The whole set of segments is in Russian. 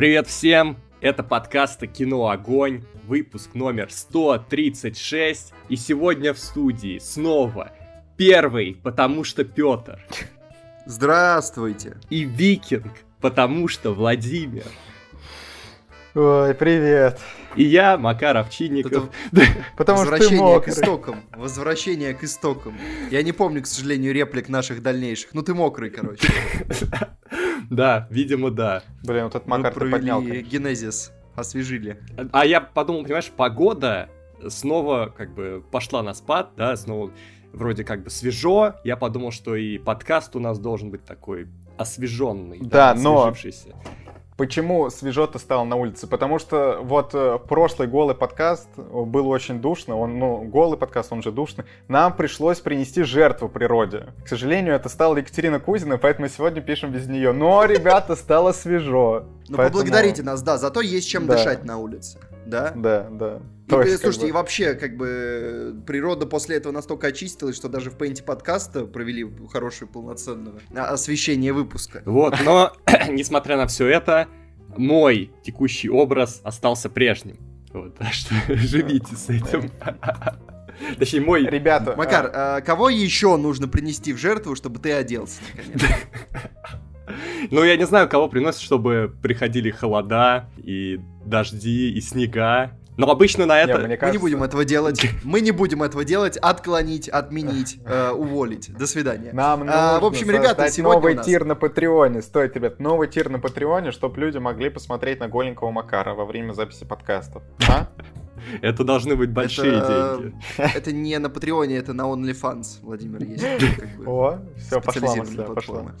Привет всем! Это подкаст «Кино Огонь», выпуск номер 136. И сегодня в студии снова первый, потому что Петр. Здравствуйте. И Викинг, потому что Владимир. Ой, привет. И я, Макар Овчинников. Потому что ты мокрый. к истокам. Возвращение к истокам. Я не помню, к сожалению, реплик наших дальнейших. Ну ты мокрый, короче. Да, видимо, да. Блин, вот этот Макар ты поднял. генезис, освежили. А я подумал, понимаешь, погода снова как бы пошла на спад, да, снова вроде как бы свежо. Я подумал, что и подкаст у нас должен быть такой освеженный, да, да но Почему свежо-то стало на улице? Потому что вот э, прошлый голый подкаст был очень душно, он, ну, голый подкаст, он же душный. Нам пришлось принести жертву природе. К сожалению, это стала Екатерина Кузина, поэтому сегодня пишем без нее. Но, ребята, стало свежо. Ну, поблагодарите нас, да, зато есть чем дышать на улице. Да? Да, да. И, То есть, слушайте, как бы... и вообще, как бы, природа после этого настолько очистилась, что даже в пейнте подкаста провели хорошее полноценное освещение выпуска. Вот, но, несмотря на все это, мой текущий образ остался прежним. Вот, так что живите с этим. Точнее, мой... Ребята... Макар, а... А, кого еще нужно принести в жертву, чтобы ты оделся, Ну, я не знаю, кого приносят, чтобы приходили холода, и дожди, и снега, но обычно на это... Не, кажется... Мы не будем этого делать. Мы не будем этого делать. Отклонить, отменить, э, уволить. До свидания. Нам а, в общем, ребята, сегодня новый нас... тир на Патреоне. Стоит, ребят, новый тир на Патреоне, чтобы люди могли посмотреть на голенького Макара во время записи подкастов. А? Это должны быть большие это, деньги. Это не на Патреоне, это на OnlyFans, Владимир, есть. О, все, пошла мысль, пошла.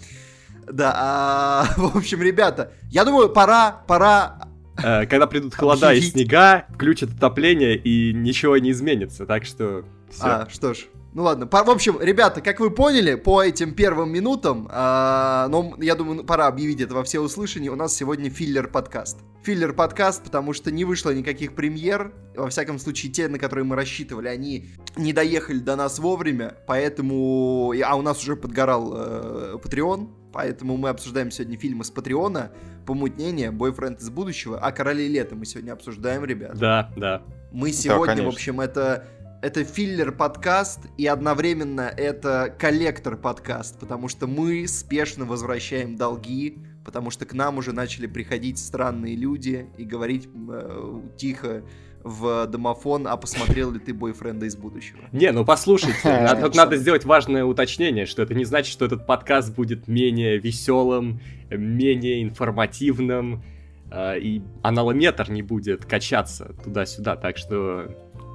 Да, а, в общем, ребята, я думаю, пора, пора Э, когда придут холода и снега, включат отопление и ничего не изменится. Так что все. А, что ж. Ну ладно, по, в общем, ребята, как вы поняли по этим первым минутам, э, ну, я думаю, пора объявить это во все услышания, у нас сегодня филлер-подкаст. Филлер-подкаст, потому что не вышло никаких премьер, во всяком случае, те, на которые мы рассчитывали, они не доехали до нас вовремя, поэтому... А у нас уже подгорал э, Patreon, Поэтому мы обсуждаем сегодня фильмы с Патреона, Помутнение, Бойфренд из будущего, а Короли лета мы сегодня обсуждаем, ребят. Да, да. Мы сегодня, да, в общем, это это филлер-подкаст, и одновременно это коллектор-подкаст, потому что мы спешно возвращаем долги, потому что к нам уже начали приходить странные люди и говорить э, тихо, в домофон, а посмотрел ли ты бойфренда из будущего? Не, ну послушайте, тут надо сделать важное уточнение, что это не значит, что этот подкаст будет менее веселым, менее информативным, э, и аналометр не будет качаться туда-сюда, так что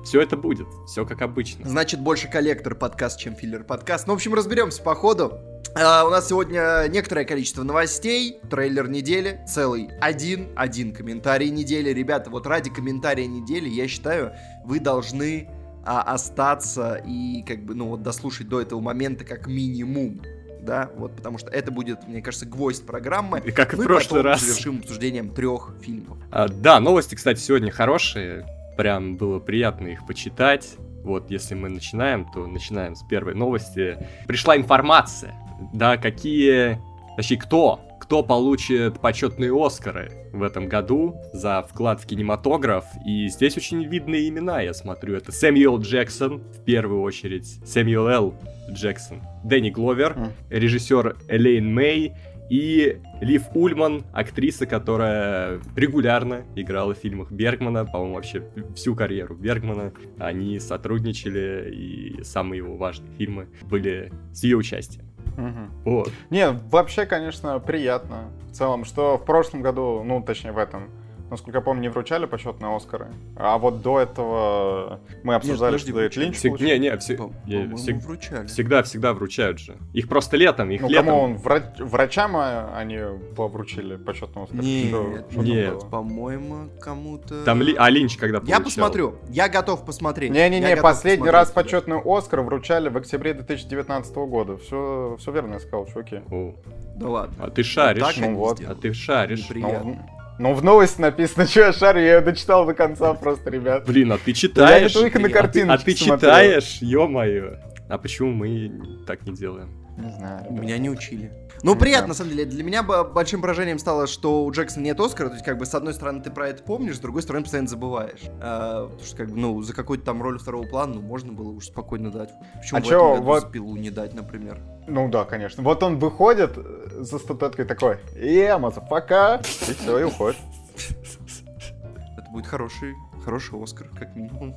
все это будет, все как обычно. Значит, больше коллектор подкаст, чем филлер подкаст. Ну, в общем, разберемся по ходу. Uh, у нас сегодня некоторое количество новостей, трейлер недели, целый один, один комментарий недели. Ребята, вот ради комментария недели, я считаю, вы должны uh, остаться и как бы, ну вот дослушать до этого момента как минимум. Да, вот, потому что это будет, мне кажется, гвоздь программы. И как и в прошлый раз. завершим обсуждением трех фильмов. А, да, новости, кстати, сегодня хорошие прям было приятно их почитать. Вот, если мы начинаем, то начинаем с первой новости. Пришла информация, да, какие, точнее, кто, кто получит почетные Оскары в этом году за вклад в кинематограф. И здесь очень видные имена, я смотрю. Это Сэмюэл Джексон, в первую очередь, Сэмюэл Л. Джексон, Дэнни Гловер, режиссер Элейн Мэй, и Лив Ульман, актриса, которая регулярно играла в фильмах Бергмана, по-моему, вообще всю карьеру Бергмана. Они сотрудничали, и самые его важные фильмы были с ее участием. Угу. Вот. Не, вообще, конечно, приятно. В целом, что в прошлом году, ну, точнее, в этом, насколько я помню, не вручали почетные Оскары. А вот до этого мы обсуждали, Нет, что Дэвид Линч Всег... Не, не, все... Я... всег... вручали. Всегда, всегда вручают же. Их просто летом, их ну, летом. кому он, врач... врачам а, они вручили почетный Оскар? Нет, что, что нет. по-моему, кому-то... Там Ли... А Линч когда получал? Я посмотрю, я готов посмотреть. Не-не-не, последний раз почетный Оскар вручали в октябре 2019 года. Все, все верно я сказал, чуваки. О. Да ладно. А ты шаришь. Вот ну, вот. А ты шаришь. Ну, ну, в новости написано, что я шарю, я ее дочитал до конца просто, ребят. Блин, а ты читаешь? Я только на картиночке А ты читаешь, ё-моё. А почему мы так не делаем? Не знаю. ребят. Меня не учили. Ну, приятно, на самом деле. Для меня большим поражением стало, что у Джексона нет Оскара. То есть, как бы, с одной стороны, ты про это помнишь, с другой стороны, постоянно забываешь. А, потому что, как бы, ну, за какую-то там роль второго плана, ну, можно было уж спокойно дать. Почему А в чё, этом году вот- за пилу не дать, например? Ну да, конечно. Вот он выходит э, за статуэткой такой, yeah, motherfucker, и все, и уходит. Это будет хороший, хороший Оскар, как минимум.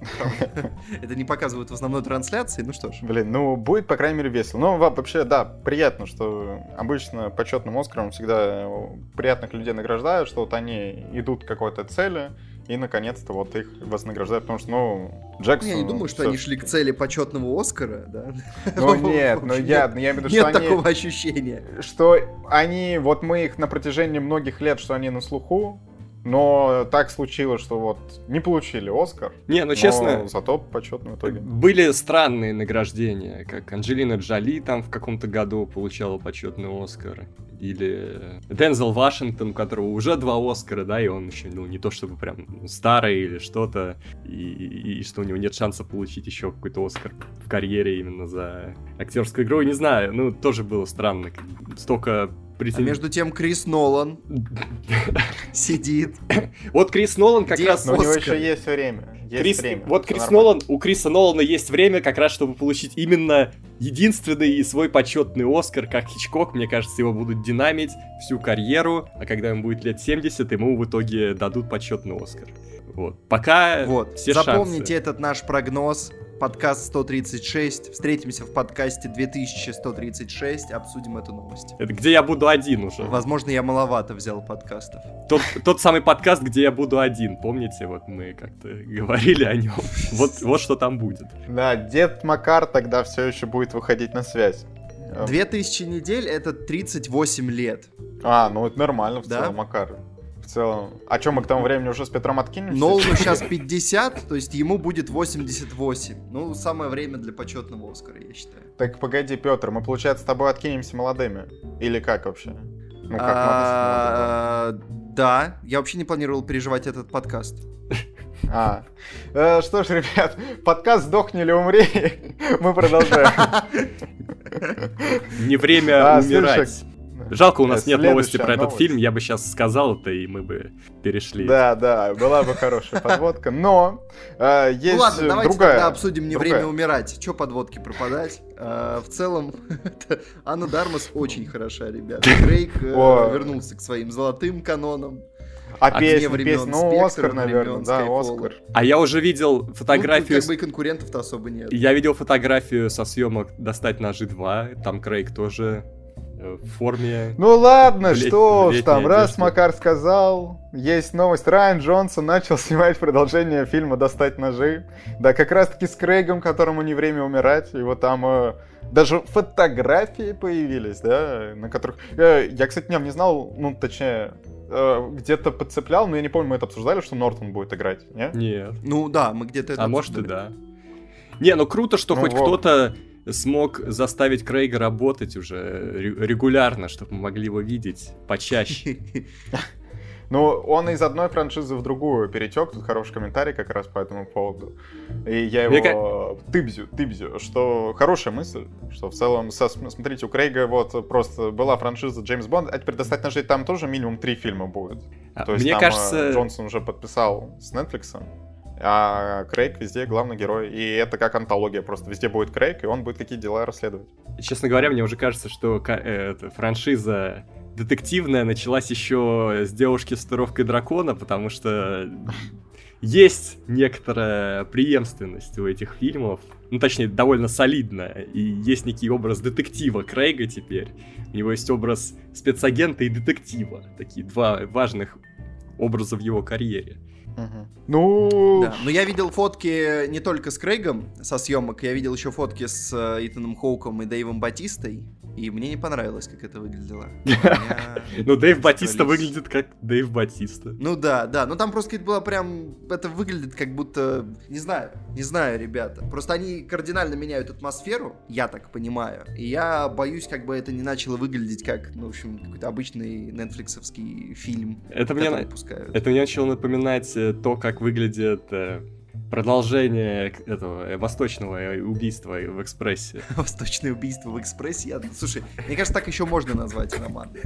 Это не показывают в основной трансляции, ну что ж. Блин, ну будет, по крайней мере, весело. Ну, во- вообще, да, приятно, что обычно почетным Оскаром всегда э, приятных людей награждают, что вот они идут к какой-то цели, и наконец-то вот их вознаграждают, потому что, ну, Джексон... Я не думаю, что они шли к цели почетного Оскара, да? Ну нет, ну В общем, я, нет- я имею в виду, Нет что они... такого ощущения. что они, вот мы их на протяжении многих лет, что они на слуху, но так случилось, что вот не получили Оскар. Не, ну но честно, зато почетно в итоге. были странные награждения, как Анджелина Джоли там в каком-то году получала почетный Оскар. Или Дензел Вашингтон, у которого уже два Оскара, да, и он еще, ну, не то чтобы прям старый или что-то, и, и- и что у него нет шанса получить еще какой-то Оскар в карьере именно за актерскую игру, не знаю, ну, тоже было странно. Столько А претен- между тем Крис Нолан сидит. Вот Крис Нолан как Где раз... Но у него еще есть время. Есть Крис- время. вот Крис. Нолан, у Криса Нолана есть время как раз, чтобы получить именно единственный свой почетный Оскар, как Хичкок. Мне кажется, его будут динамить всю карьеру, а когда ему будет лет 70, ему в итоге дадут почетный Оскар. Вот. Пока Вот, все запомните шансы. этот наш прогноз. Подкаст 136. Встретимся в подкасте 2136. Обсудим эту новость. Это где я буду один уже. Возможно, я маловато взял подкастов. Тот, тот самый подкаст, где я буду один. Помните, вот мы как-то говорили о нем. Вот, вот что там будет. Да, дед Макар тогда все еще будет выходить на связь. Э, 2000 недель это 38 лет. А, ну это нормально в Да? целом, Макар. В целом. А что, мы к тому времени уже с Петром откинемся? Нолану сейчас 50, то есть ему будет 88. Ну, самое время для почетного Оскара, я считаю. Так погоди, Петр, мы, получается, с тобой откинемся молодыми? Или как вообще? Ну, как А, Да, я вообще не планировал переживать этот подкаст. А. Э, Что ж, ребят, подкаст «Сдохни или умри», мы продолжаем. Не время А, умирать. Жалко, у нас нет Следующая новости про этот фильм. Я бы сейчас сказал это, и мы бы перешли. Да, да, была бы хорошая подводка, но э, есть ну ладно, давайте другая. тогда обсудим не другая. время умирать. Че подводки пропадать? А, в целом, это- Анна Дармас очень хороша, ребята. Крейг э, вернулся к своим золотым канонам. А Огне песня, времен песня, ну, Оскар, наверное, да. Оскар. А я уже видел Ну, фотографию... как бы и конкурентов-то особо нет. Я видел фотографию со съемок «Достать ножи 2». Там Крейг тоже э, в форме. Ну ладно, лет- что уж там, раз. Макар сказал, есть новость, Райан Джонсон начал снимать продолжение фильма «Достать ножи». Да, как раз таки с Крейгом, которому не время умирать, вот там э, даже фотографии появились, да, на которых... э, я, кстати, не, не знал, ну, точнее, э, где-то подцеплял, но я не помню, мы это обсуждали, что Нортон будет играть, не? Нет. Ну да, мы где-то это А может и обсуждали. да. Не, ну круто, что Ну хоть вот. кто-то смог заставить Крейга работать уже ре- регулярно, чтобы мы могли его видеть почаще. Ну, он из одной франшизы в другую перетек. Тут хороший комментарий как раз по этому поводу. И я Мне его тыбзю, тыбзю, что хорошая мысль, что в целом, со- смотрите, у Крейга вот просто была франшиза Джеймс Бонд, а теперь достать ножей там тоже минимум три фильма будет. А, То есть Мне там, кажется, э, Джонсон уже подписал с Netflix, а Крейг везде главный герой. И это как антология, просто везде будет Крейг, и он будет какие дела расследовать. честно говоря, мне уже кажется, что э, франшиза детективная началась еще с девушки с татуировкой дракона, потому что есть некоторая преемственность у этих фильмов. Ну, точнее, довольно солидная. И есть некий образ детектива Крейга теперь. У него есть образ спецагента и детектива. Такие два важных образа в его карьере. Ну, Да, но я видел фотки не только с Крейгом со съемок, я видел еще фотки с э, Итаном Хоуком и Дэйвом Батистой, и мне не понравилось, как это выглядело. Ну, Дэйв Батиста выглядит как Дэйв Батиста. Ну да, да, но там просто это было прям, это выглядит как будто, не знаю, не знаю, ребята. Просто они кардинально меняют атмосферу, я так понимаю, и я боюсь, как бы это не начало выглядеть как, ну, в общем, какой-то обычный нетфликсовский фильм, Это мне, это мне начало напоминать э, то, как выглядит э, Продолжение этого э, восточного э, убийства в экспрессе. Восточное убийство в экспрессе. Я... Слушай, мне кажется, так еще можно назвать роман.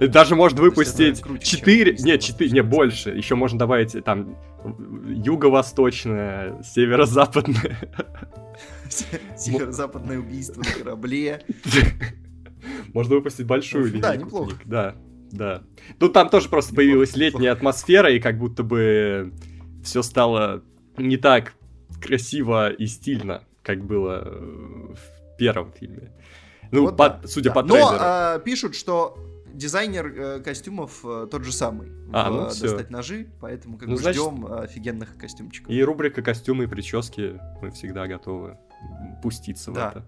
Даже есть выпустить это круче, чем 4, убийство нет, 4, не больше. Еще можно добавить там юго-восточное, северо-западное. Северо-западное убийство на корабле. Можно выпустить большую Ну, да, неплохо. Да, да. Тут там тоже просто появилась летняя атмосфера, и как будто бы все стало не так красиво и стильно, как было э, в первом фильме. Ну, Вот по- да, судя да. по Но трейлеру. а, пишут, что дизайнер э, костюмов э, тот же самый. А, в, ну э, всё. достать ножи, поэтому как Ну, бы значит- ждем э, офигенных костюмчиков. И рубрика костюмы и прически мы всегда готовы пуститься Да. в это.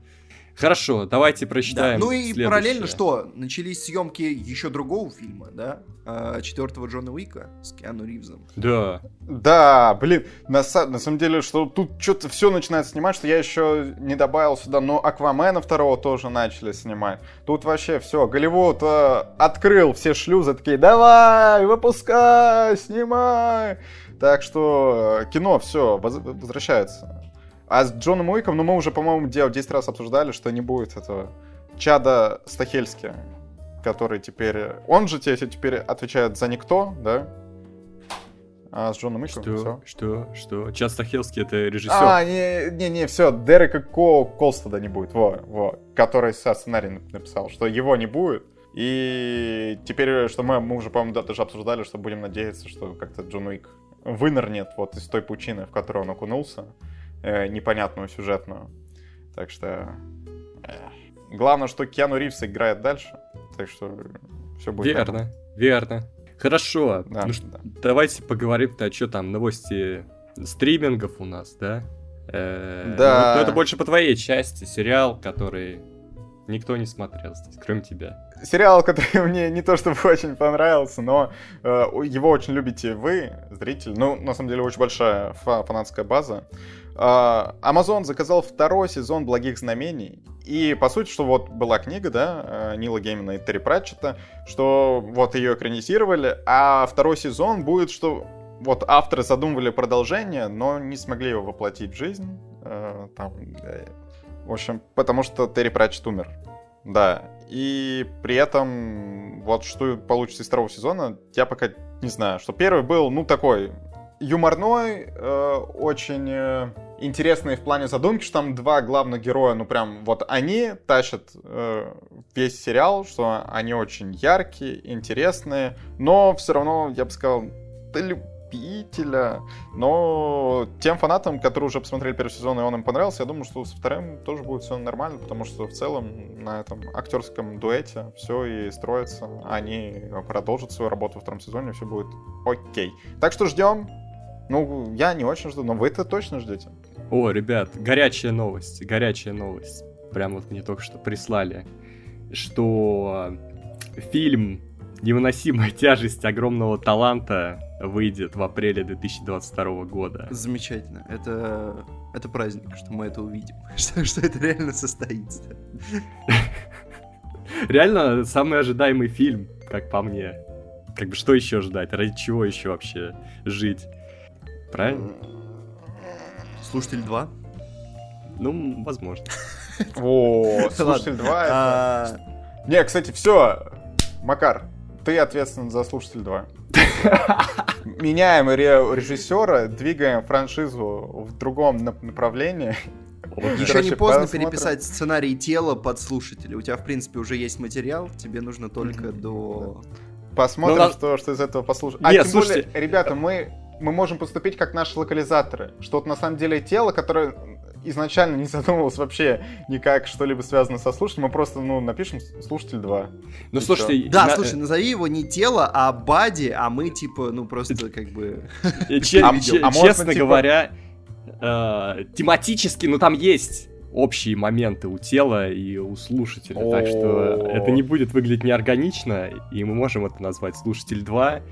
Хорошо, давайте Да. прочитаем. Ну и следующее. параллельно что? Начались съемки еще другого фильма, да? А, Четвертого Джона Уика с Киану Ривзом. Да. Да, блин, на, на самом деле, что тут что-то все начинает снимать, что я еще не добавил сюда, но Аквамена второго тоже начали снимать. Тут вообще все, Голливуд э, открыл все шлюзы, такие, давай, выпускай, снимай. Так что э, кино все возвращается. А с Джоном Уиком, ну мы уже, по-моему, 10 раз обсуждали, что не будет этого Чада Стахельски, который теперь... Он же те- теперь отвечает за никто, да? А с Джоном Уиком Что? всё. Что? Что? Чад Стахелский это режиссер. А, не, не, не, все, Дерека Ко Колстеда не будет, во, во, который со сценарий нап- написал, что его не будет. И теперь, что мы, мы уже, по-моему, да, даже обсуждали, что будем надеяться, что как-то Джон Уик вынырнет вот из той пучины, в которую он окунулся, э, непонятную сюжетную. Так что... э, Главное, что Киану Ривз играет дальше, так что все будет нормально. Верно, верно. Хорошо. Да, Ну, да. Давайте поговорим-то, что там, новости стримингов у нас, да? Э, Да. ну, это больше по твоей части, сериал, который никто не смотрел здесь, кроме тебя. Сериал, который мне не то чтобы очень понравился, но э, его очень любите вы, зрители. Ну, на самом деле, очень большая фа- фанатская база. Э, Amazon заказал второй сезон «Благих знамений». И, по сути, что вот была книга, да, э, Нила Геймана и Терри Пратчета, что вот ее экранизировали, а второй сезон будет, что вот авторы задумывали продолжение, но не смогли его воплотить в жизнь. Э, там, э, в общем, потому что Терри Пратчет умер. Да. И при этом, вот что получится из второго сезона, я пока не знаю. Что первый был, ну, такой юморной, э, очень э, интересный в плане задумки, что там два главных героя, ну, прям вот они тащат э, весь сериал, что они очень яркие, интересные, но все равно, я бы сказал, для любителя. Но тем фанатам, которые уже посмотрели первый сезон и он им понравился, я думаю, что со вторым тоже будет все нормально, потому что в целом на этом актерском дуэте все и строится. Они продолжат свою работу во втором сезоне, все будет окей. Так что ждем. Ну, я не очень жду, но вы-то точно ждете. О, ребят, горячая новость, горячая новость. Прям вот мне только что прислали, что фильм «Невыносимая тяжесть огромного таланта» выйдет в апреле 2022 года. Замечательно. Это, это праздник, что мы это увидим. Что, что это реально состоится. Реально, самый ожидаемый фильм, как по мне. Как бы что еще ждать? Ради чего еще вообще жить? Правильно? Слушатель 2. Ну, возможно. О, слушатель 2 это... А, Не, кстати, все. Макар, ты ответственен за слушатель 2. Меняем ре- режиссера, двигаем франшизу в другом нап- направлении. Еще Короче, не поздно посмотрим. переписать сценарий тела под слушателя. У тебя, в принципе, уже есть материал, тебе нужно только до... Посмотрим, Ну, что, что из этого послушаем. Не, а тем слушайте- более, ребята, мы, мы можем поступить как наши локализаторы. Что вот на самом деле тело, которое изначально не задумывалось вообще никак что-либо связано со слушателем, мы просто, ну, напишем «Слушатель 2». Ну, слушайте... Да, на- слушай, назови его не тело, а Бади, а мы, типа, ну, просто как бы... э, А- а честно типа- говоря, э, тематически, ну, там есть общие моменты у тела и у слушателя, так что это не будет выглядеть неорганично, и мы можем это назвать «Слушатель 2».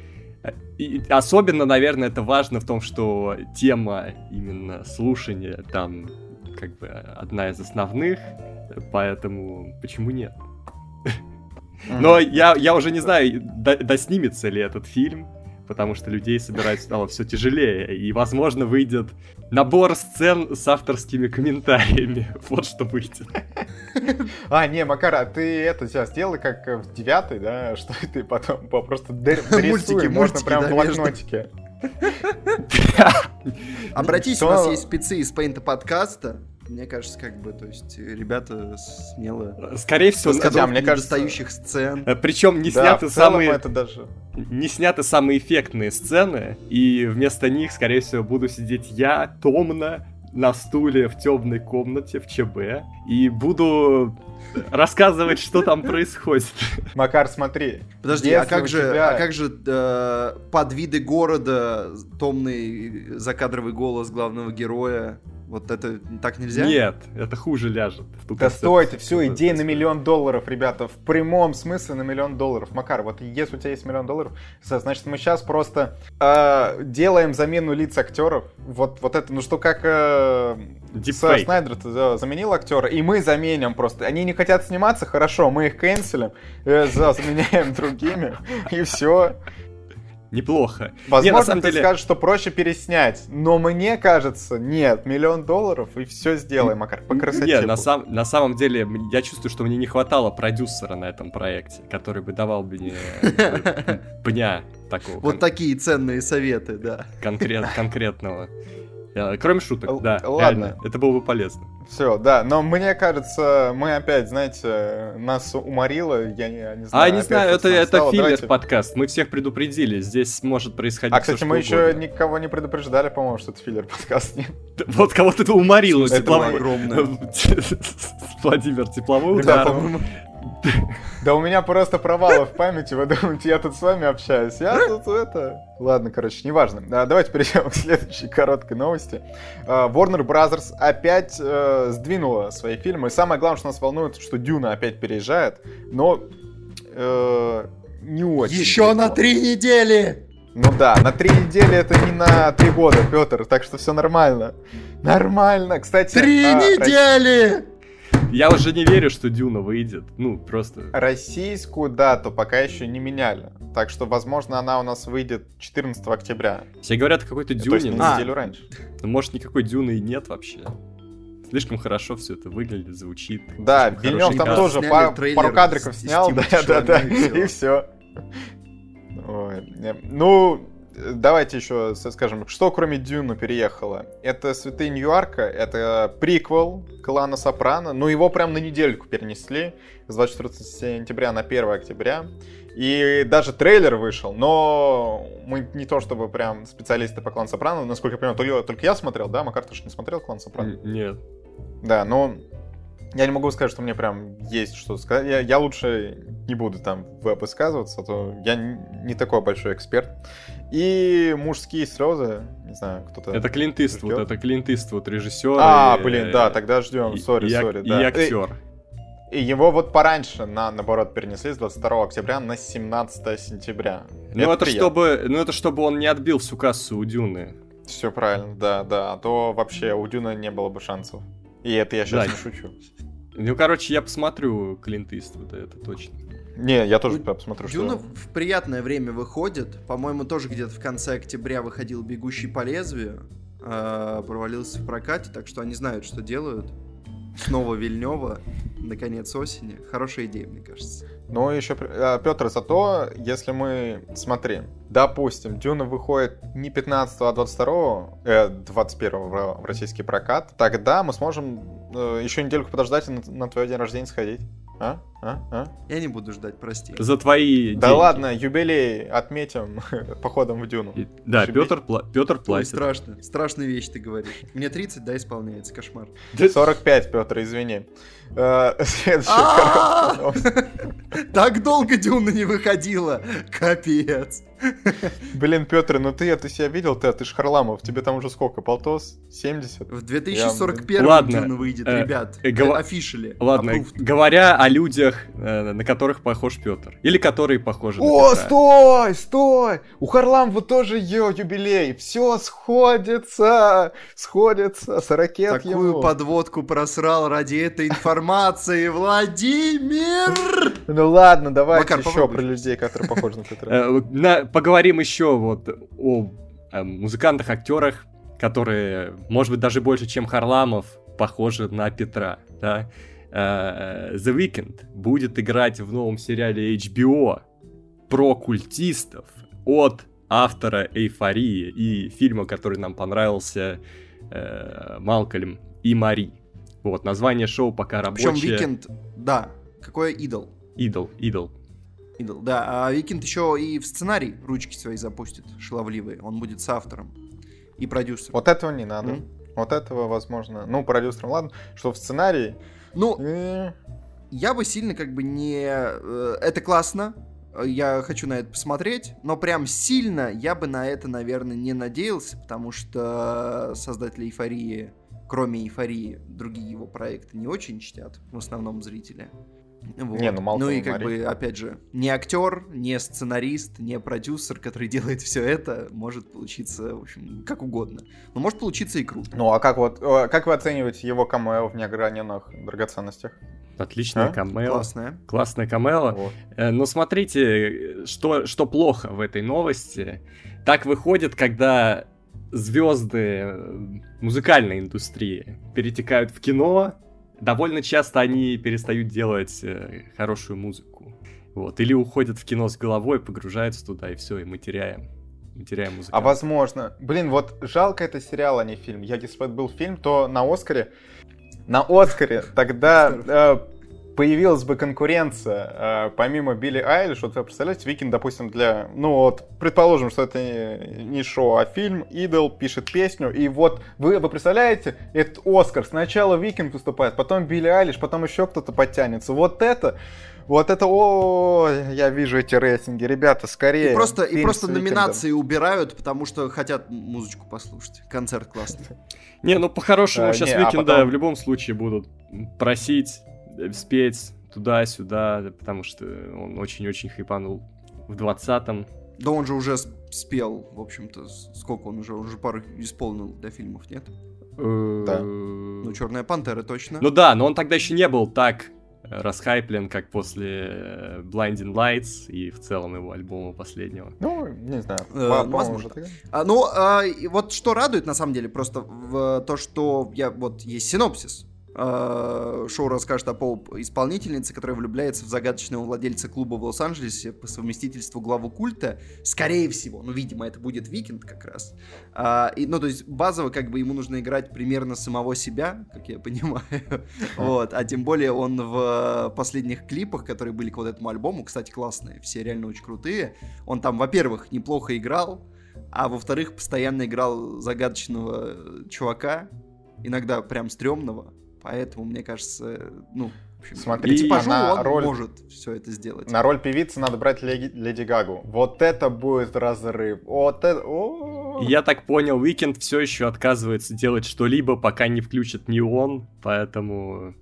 И особенно, наверное, это важно в том, что тема именно слушания там как бы одна из основных, поэтому почему нет? Но я, я уже не знаю, до- доснимется ли этот фильм, потому что людей собирать стало все тяжелее, и, возможно, выйдет набор сцен с авторскими комментариями. Вот что выйдет. А, не, Макара, ты это сейчас сделай как в девятый, да, что ты потом просто мультики, можно прям в блокнотике. Обратись, у нас есть спецы из Paint подкаста. Мне кажется, как бы, то есть, ребята смело. Скорее всего, да, мне кажется, достающих сцен. Э, Причем не да, сняты самые. Это даже... Не сняты самые эффектные сцены, и вместо них, скорее всего, буду сидеть я томно на стуле в темной комнате в ЧБ и буду рассказывать, что там происходит. Макар, смотри. Подожди, а как, же, тебя... а как же э, подвиды города, томный закадровый голос главного героя? Вот это так нельзя? Нет, это хуже ляжет. Да стойте, все, идея на миллион долларов, ребята, в прямом смысле на миллион долларов. Макар, вот если у тебя есть миллион долларов, значит мы сейчас просто э, делаем замену лиц актеров. Вот, вот это, ну что как э, Снайдер заменил актера, и мы заменим просто. Они не хотят сниматься, хорошо, мы их канцелим, э, заменяем другими, и все. Неплохо. Возможно, не, на самом ты деле... скажешь, что проще переснять, но мне кажется, нет, миллион долларов и все сделаем, Макар, по красоте. Нет, на, сам, на самом деле, я чувствую, что мне не хватало продюсера на этом проекте, который бы давал мне пня такого. Вот такие ценные советы, да. Конкретного. Э, кроме шуток, да. Ладно. Это было бы полезно. Все, да, но мне кажется, мы опять, знаете, нас уморило, я не, не знаю. А, не знаю, это, это филлер Давайте... подкаст, мы всех предупредили, здесь может происходить А, кстати, мы еще угодно. никого не предупреждали, по-моему, что это филлер подкаст. Вот кого-то ты уморил. Это тепловой... огромное. Владимир, тепловой удар. Да у меня просто провалы в памяти, вы думаете, я тут с вами общаюсь. Я тут это... Ладно, короче, неважно. Давайте перейдем к следующей короткой новости. А, Warner Brothers опять э, сдвинула свои фильмы. самое главное, что нас волнует, что Дюна опять переезжает, но э, не очень. Еще на три недели! Ну да, на три недели это не на три года, Петр, так что все нормально. Нормально, кстати. Три а, недели! Я уже не верю, что Дюна выйдет. Ну, просто... Российскую дату пока еще не меняли. Так что, возможно, она у нас выйдет 14 октября. Все говорят о какой-то Дюне. То есть на неделю раньше. Ну, может, никакой Дюны и нет вообще. Слишком хорошо все это выглядит, звучит. Да, Вильнев там тоже пару, пару кадриков снял, да, да, да, и все. Ну, давайте еще скажем, что кроме Дюна переехало? Это Святые Ньюарка, это приквел клана Сопрано, но его прям на недельку перенесли с 24 сентября на 1 октября. И даже трейлер вышел, но мы не то чтобы прям специалисты по клану Сопрано, насколько я понимаю, только, только я смотрел, да? Макар, ты же не смотрел клан Сопрано? Нет. Да, но я не могу сказать, что мне прям есть что сказать. Я, я лучше не буду там высказываться, а то я не такой большой эксперт. И мужские слезы, не знаю, кто-то. Это Клинт Иствуд, это Клинт Иствуд, режиссер. А, и, блин, да, тогда ждем. Sorry, sorry, да. И актер. И его вот пораньше, на, наоборот, перенесли с 22 октября на 17 сентября. Ну это, это чтобы, ну это чтобы он не отбил всю кассу у Дюны. Все правильно, да, да. А то вообще у Дюны не было бы шансов. И это я сейчас да. не шучу. Ну, короче, я посмотрю Клинт Иствуда, это точно. Не, я тоже посмотрю, что... Дюна в приятное время выходит. По-моему, тоже где-то в конце октября выходил «Бегущий по лезвию». Э, провалился в прокате, так что они знают, что делают. Снова Вильнева, наконец осени. Хорошая идея, мне кажется. Ну, еще, Петр, зато, если мы, смотри, допустим, Дюна выходит не 15, а 22, э, 21 в российский прокат, тогда мы сможем э, еще недельку подождать и на, на твой день рождения сходить. А? А? А? Я не буду ждать, прости. За твои Да деньги. ладно, юбилей отметим походом в Дюну. И, да, Петр, пла- Петр платит. Ой, страшно. Страшные вещи ты говоришь. Мне 30, да, исполняется. Кошмар. 45, Петр, извини. Э, а! Так долго Дюна не выходила. Капец. Блин, Петр, ну ты это себя видел? Ты, ты ж Харламов, тебе там уже сколько? Полтос? 70? В 2041 Ладно. Дюна выйдет, э, ребят. Э, офишели. Ладно, говоря о людях людях, э, на которых похож Петр. Или которые похожи на О, Петра. стой, стой! У Харламова тоже ее юбилей. Все сходится, сходится. С ракет Такую ему. подводку просрал ради этой информации Владимир! Ну ладно, давайте Макар, еще попробуй. про людей, которые похожи на Петра. Э, на- поговорим еще вот о э, музыкантах, актерах, которые, может быть, даже больше, чем Харламов, похожи на Петра. Да? Э, The Weeknd будет играть в новом сериале HBO про культистов от автора «Эйфории» и фильма, который нам понравился, э, Малкольм и Мари. Вот, название шоу пока Причем рабочее. Weeknd, да, какой идол. Идол, идол. Идол, да. А Weeknd еще и в сценарий ручки свои запустит, шаловливые. Он будет с автором и продюсером. Вот этого не надо. М? Вот этого, возможно. Ну, продюсером, ладно. Что в сценарии... Ну, э, я бы сильно как бы не... э, Это классно, я хочу на это посмотреть, но прям сильно я бы на это, наверное, не надеялся, потому что создатели «Эйфории», кроме «Эйфории», другие его проекты не очень чтят, в основном зрители. Вот. Не, ну, Малкольм и и как Мари. бы, опять же, не актер, не сценарист, не продюсер, который делает все это, может получиться, в общем, как угодно. Но может получиться и круто. Ну, а как вот... Как вы оцениваете его камео в неограненных драгоценностях? Отличное А? камео. Классная. Классное камео. Вот. Э, Но смотрите, что, что плохо в этой новости. Так выходит, когда звезды музыкальной индустрии перетекают в кино, довольно часто они перестают делать э, хорошую музыку. Вот. Или уходят в кино с головой, погружаются туда, и все, и мы теряем. Мы теряем А музыку. возможно... Блин, вот жалко это сериал, а не фильм. Я, если бы это был фильм, то на Оскаре... На Оскаре тогда э, появилась бы конкуренция. э, помимо Билли Айлиш, вот вы представляете, Викинг, допустим, для... Ну вот, предположим, что это не, не шоу, а фильм. Идол пишет песню, и вот вы, вы представляете, этот Оскар. Сначала Викинг выступает, потом Билли Айлиш, потом еще кто-то подтянется. Вот это... Вот это, о, я вижу эти рейтинги, ребята, скорее. И просто, и просто номинации убирают, потому что хотят музычку послушать. Концерт классный. Не, ну по-хорошему А, сейчас не, а Викинда в любом случае будут просить спеть туда-сюда, потому что он очень-очень хайпанул в 20-м. Да он же уже спел, в общем-то, сколько он уже, он уже пару исполнил для фильмов, нет? Да. Ну, Черная пантера точно. Ну да, но он тогда еще не был так э, расхайплен, как после э, Blinding Lights и в целом его альбома последнего. Ну, не знаю. Э, ну, возможно. уже тогда. А, ну, а, и вот что радует, на самом деле, просто в то, что я вот есть синопсис. А, Шоу расскажет о поп-исполнительнице, которая влюбляется в загадочного владельца клуба в Лос-Анджелесе по совместительству главу культа. Скорее всего, ну, видимо, это будет Weeknd как раз. А, и, ну, то есть базово как бы ему нужно играть примерно самого себя, как я понимаю. Вот. А тем более он в последних клипах, которые были к вот этому альбому, кстати, классные, все реально очень крутые. Он там, во-первых, неплохо играл, а во-вторых, постоянно играл загадочного э, чувака, иногда прям стрёмного, поэтому, мне кажется, ну, в общем, Смотрите, по типажу на он роль- может все это сделать. На роль певицы надо брать Леди, Леди Гагу. Вот это будет разрыв. Вот это... о. И я так понял, Уикенд все еще отказывается делать что-либо, пока не включат неон, поэтому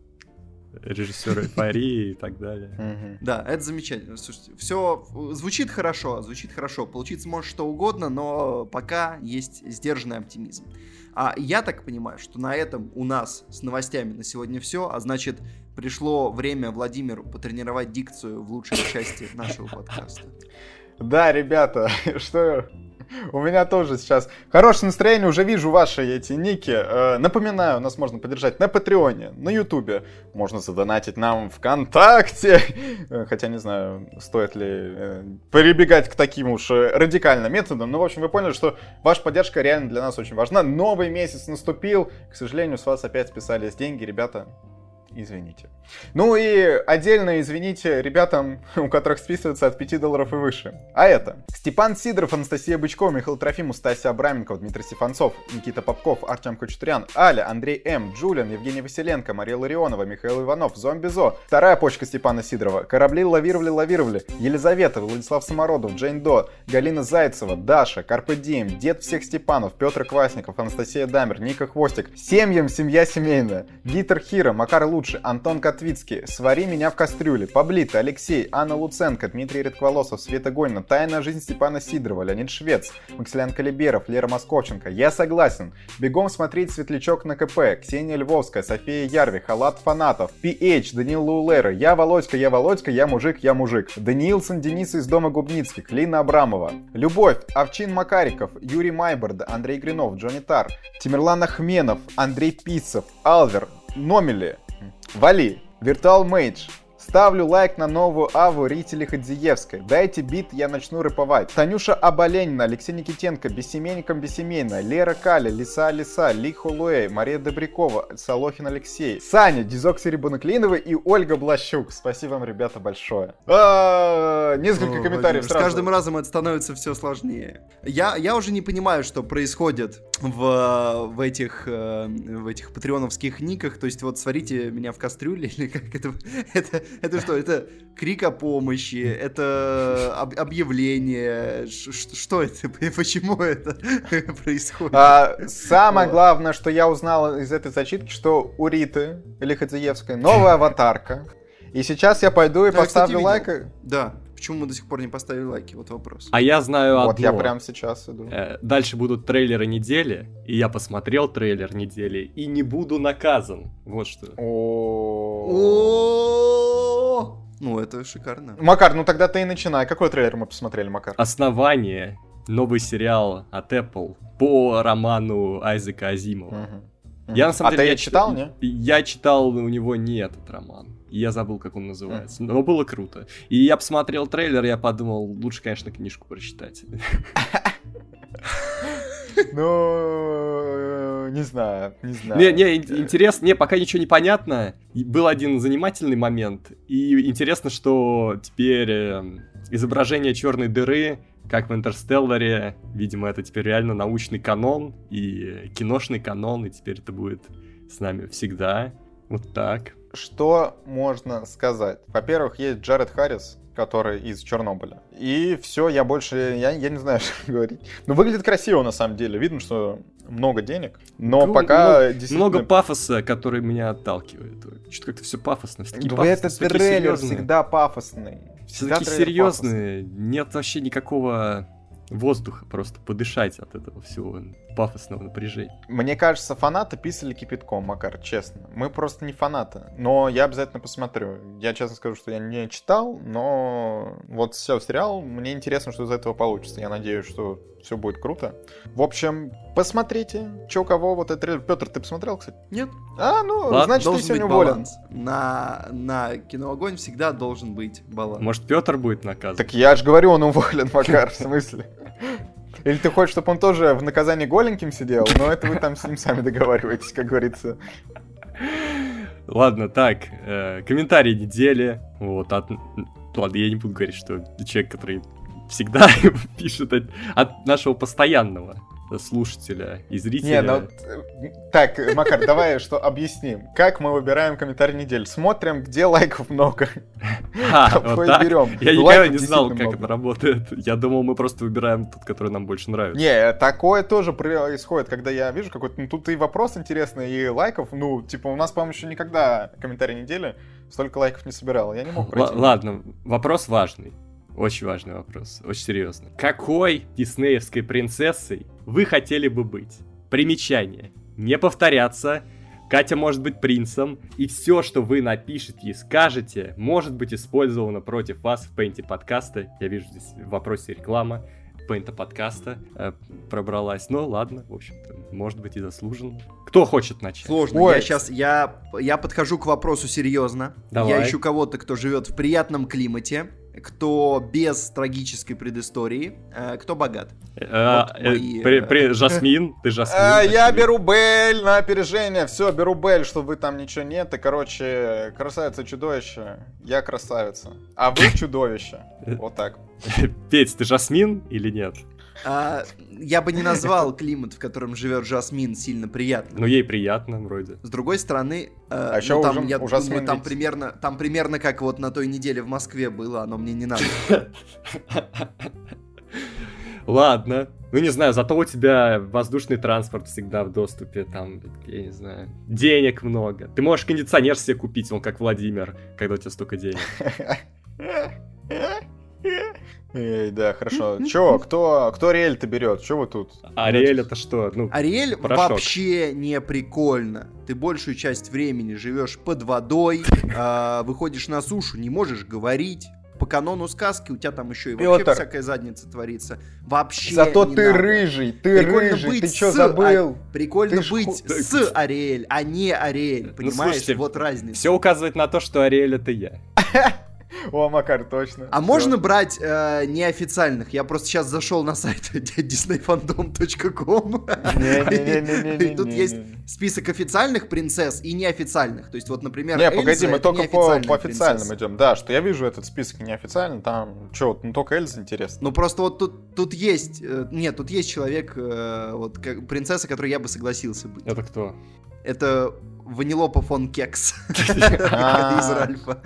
режиссер эйфории и так далее. Да, это замечательно. Слушайте, все звучит хорошо, звучит хорошо. Получиться может что угодно, но пока есть сдержанный оптимизм. А я так понимаю, что на этом у нас с новостями на сегодня все, а значит, пришло время Владимиру потренировать дикцию в лучшей части нашего подкаста. Да, ребята, что... У меня тоже сейчас хорошее настроение, уже вижу ваши эти ники. Э, напоминаю, нас можно поддержать на Патреоне, на Ютубе. Можно задонатить нам ВКонтакте. Э, Хотя не знаю, стоит ли э, прибегать к таким уж радикальным методам. Но, в общем, вы поняли, что ваша поддержка реально для нас очень важна. Новый месяц наступил. К сожалению, с вас опять списались деньги. Ребята, извините. Ну и отдельно извините ребятам, у которых списывается от 5 долларов и выше. А это Степан Сидоров, Анастасия Бычкова, Михаил Трофимов, Стасия Абраменков, Дмитрий Стефанцов, Никита Попков, Артем Кочетурян, Аля, Андрей М, Джулиан, Евгений Василенко, Мария Ларионова, Михаил Иванов, Зомби Зо, вторая почка Степана Сидорова, Корабли лавировали-лавировали, Елизавета, Владислав Самородов, Джейн До, Галина Зайцева, Даша, Карпе Дим, Дед всех Степанов, Петр Квасников, Анастасия Дамер, Ника Хвостик, Семьям, Семья Семейная, Гитер Хира, Макар Луч, лучший. Антон Котвицкий, свари меня в кастрюле. Паблита, Алексей, Анна Луценко, Дмитрий Редкволосов, Света Гойна, Тайная жизнь Степана Сидорова, Леонид Швец, Максилян Калиберов, Лера Московченко. Я согласен. Бегом смотреть Светлячок на КП, Ксения Львовская, София Ярви, Халат Фанатов, PH, Данил Лаулера, Я Володька, Я Володька, Я мужик, Я мужик. Даниилсон Денис из дома Губницких, Лина Абрамова. Любовь, Овчин Макариков, Юрий Майборд, Андрей Гринов, Джонни Тар, Тимирлан Ахменов, Андрей Писов, Алвер, Номели, Вали, Виртуал Мейдж, Ставлю лайк на новую аву Рители Хадзиевской. Дайте бит, я начну рэповать. Танюша Абаленина, Алексей Никитенко, Бессемейником Бессемейна, Лера Каля, Лиса Лиса, Ли Холуэй, Мария Добрякова, Солохин Алексей, Саня, Дизоксирибонуклеиновый и Ольга Блащук. Спасибо вам, ребята, большое. А, Несколько О, комментариев Владимир, С сразу. каждым разом это становится все сложнее. Я, я уже не понимаю, что происходит в, в этих э, в этих патреоновских никах. То есть вот сварите меня в кастрюле или как это это это что? Это крик о помощи? Это об- объявление? Ш- Что это? Почему это происходит? А, самое главное, что я узнал из этой зачитки, что у Риты или Хадзиевской новая аватарка. И сейчас я пойду и Да, я, кстати, поставлю видел. лайк. Да. Почему мы до сих пор не поставили лайки? Вот вопрос. А я знаю Вот одно. я прямо сейчас иду. Э, Дальше будут трейлеры недели, и я посмотрел трейлер недели, и не буду наказан. Вот что. О. Ну, это шикарно. Макар, ну тогда ты и начинай. Какой трейлер мы посмотрели, Макар? Основание. Новый сериал от Apple по роману Айзека Азимова. Мгм. Я на самом а деле ты я читал, чит- не? Я читал у него не этот роман. Я забыл, как он называется. Но было круто. И я посмотрел трейлер, я подумал, лучше, конечно, книжку прочитать. Ну, не знаю, не знаю. Не, не, ин- интересно, не, пока ничего не понятно. Был один занимательный момент. И интересно, что теперь эм, изображение черной дыры, как в Интерстелларе, видимо, это теперь реально научный канон и киношный канон, и теперь это будет с нами всегда. Вот так. Что можно сказать? Во-первых, есть Джаред Харрис, который из Чернобыля. И все, я больше, я, я не знаю, что говорить. Ну, выглядит красиво, на самом деле. Видно, что много денег. Но Ну, пока много- действительно... Много пафоса, который меня отталкивает. Что-то как-то все пафосно. все все такие трейлер всегда пафосный. Все Всегда такие трейлер серьезные. Нет вообще никакого воздуха, просто подышать от этого всего пафосного напряжения. Мне кажется, фанаты писали кипятком, Макар, честно. Мы просто не фанаты. Но я обязательно посмотрю. Я честно скажу, что я не читал, но вот все, сериал, мне интересно, что из этого получится. Я надеюсь, что все будет круто. В общем, посмотрите, что у кого вот этот трейлер. Петр, ты посмотрел, кстати? Нет, А, ну, Ладно, значит, ты сегодня уволен. баланс. На, на киноогонь всегда должен быть баланс. Может, Петр будет наказан? Так я же говорю, он уволен, Макар, в смысле? Или ты хочешь, чтобы он тоже в наказании голеньким сидел? Но это вы там с ним сами договариваетесь, как говорится. Ладно, так, э, комментарий недели. Вот, от... Ладно, я не буду говорить, что человек, который всегда пишет от, от нашего постоянного слушателя и зрителя. Не, ну так, Макар, давай что объясним. Как мы выбираем комментарий недели? Смотрим, где лайков много. А, вот так? берем. Я никогда не знал, как много. это работает. Я думал, мы просто выбираем тот, который нам больше нравится. Не, такое тоже происходит, когда я вижу какой-то, ну тут и вопрос интересный, и лайков, ну, типа, у нас, по-моему, еще никогда комментарий недели столько лайков не собирал, я не мог Л- пройти. ладно, вопрос важный. Очень важный вопрос, очень серьезно. Какой диснеевской принцессой вы хотели бы быть? Примечание. Не повторяться. Катя может быть принцем, и все, что вы напишете и скажете, может быть использовано против вас в пейнте подкаста. Я вижу здесь в вопросе реклама пейнта подкаста э, пробралась. Ну ладно, в общем-то, может быть и заслуженно. Кто хочет начать? Сложно. Ой. Я сейчас я, я подхожу к вопросу серьезно. Давай. Я ищу кого-то, кто живет в приятном климате, кто без трагической предыстории, э, кто богат. Вот э, при- э, при- Жасмин, ты Жасмин. А, я беру Бель на опережение, все, беру Бель, чтобы вы там ничего нет, и, короче, красавица чудовище, я красавица, а вы чудовище, вот так. Петь, ты Жасмин или нет? А, я бы не назвал климат, в котором живет Жасмин, сильно приятным. Ну, ей приятно, вроде. С другой стороны, э, А ну, ещё там, уже- я у думаю, там ведь- примерно, там примерно как вот на той неделе в Москве было, оно мне не надо. Ладно. Ну, не знаю, зато у тебя воздушный транспорт всегда в доступе, там, я не знаю, денег много. Ты можешь кондиционер себе купить, он как Владимир, когда у тебя столько денег. Эй, да, хорошо. Чё, кто, кто Ариэль-то берет? Чё вы тут? Ариэль это что? Ну, Ариэль Порошок. вообще не прикольно. Ты большую часть времени живешь под водой, а, выходишь на сушу, не можешь говорить. По канону сказки у тебя там еще и вообще Пётр. всякая задница творится. Вообще Зато ты надо. рыжий, ты Прикольно рыжий, быть ты с забыл? Прикольно Ты быть с Ариэль, а не Ариэль. Понимаешь? слушайте, вот разница. все указывает на то, что Ариэль это я. О, Макар, точно. А Всё. можно брать э, неофициальных? Я просто сейчас зашел на сайт disneyfandom.com. И Тут есть список официальных принцесс и неофициальных. То есть вот, например, Не, погоди, мы только по, официальным идем. Да, что я вижу этот список неофициальный, там, чё, ну только Эльза интересно. Ну просто вот тут, тут есть, э, нет, тут есть человек, э, вот как, принцесса, которой я бы согласился быть. Это кто? Это Ванилопа фон Кекс А. из Ральфа.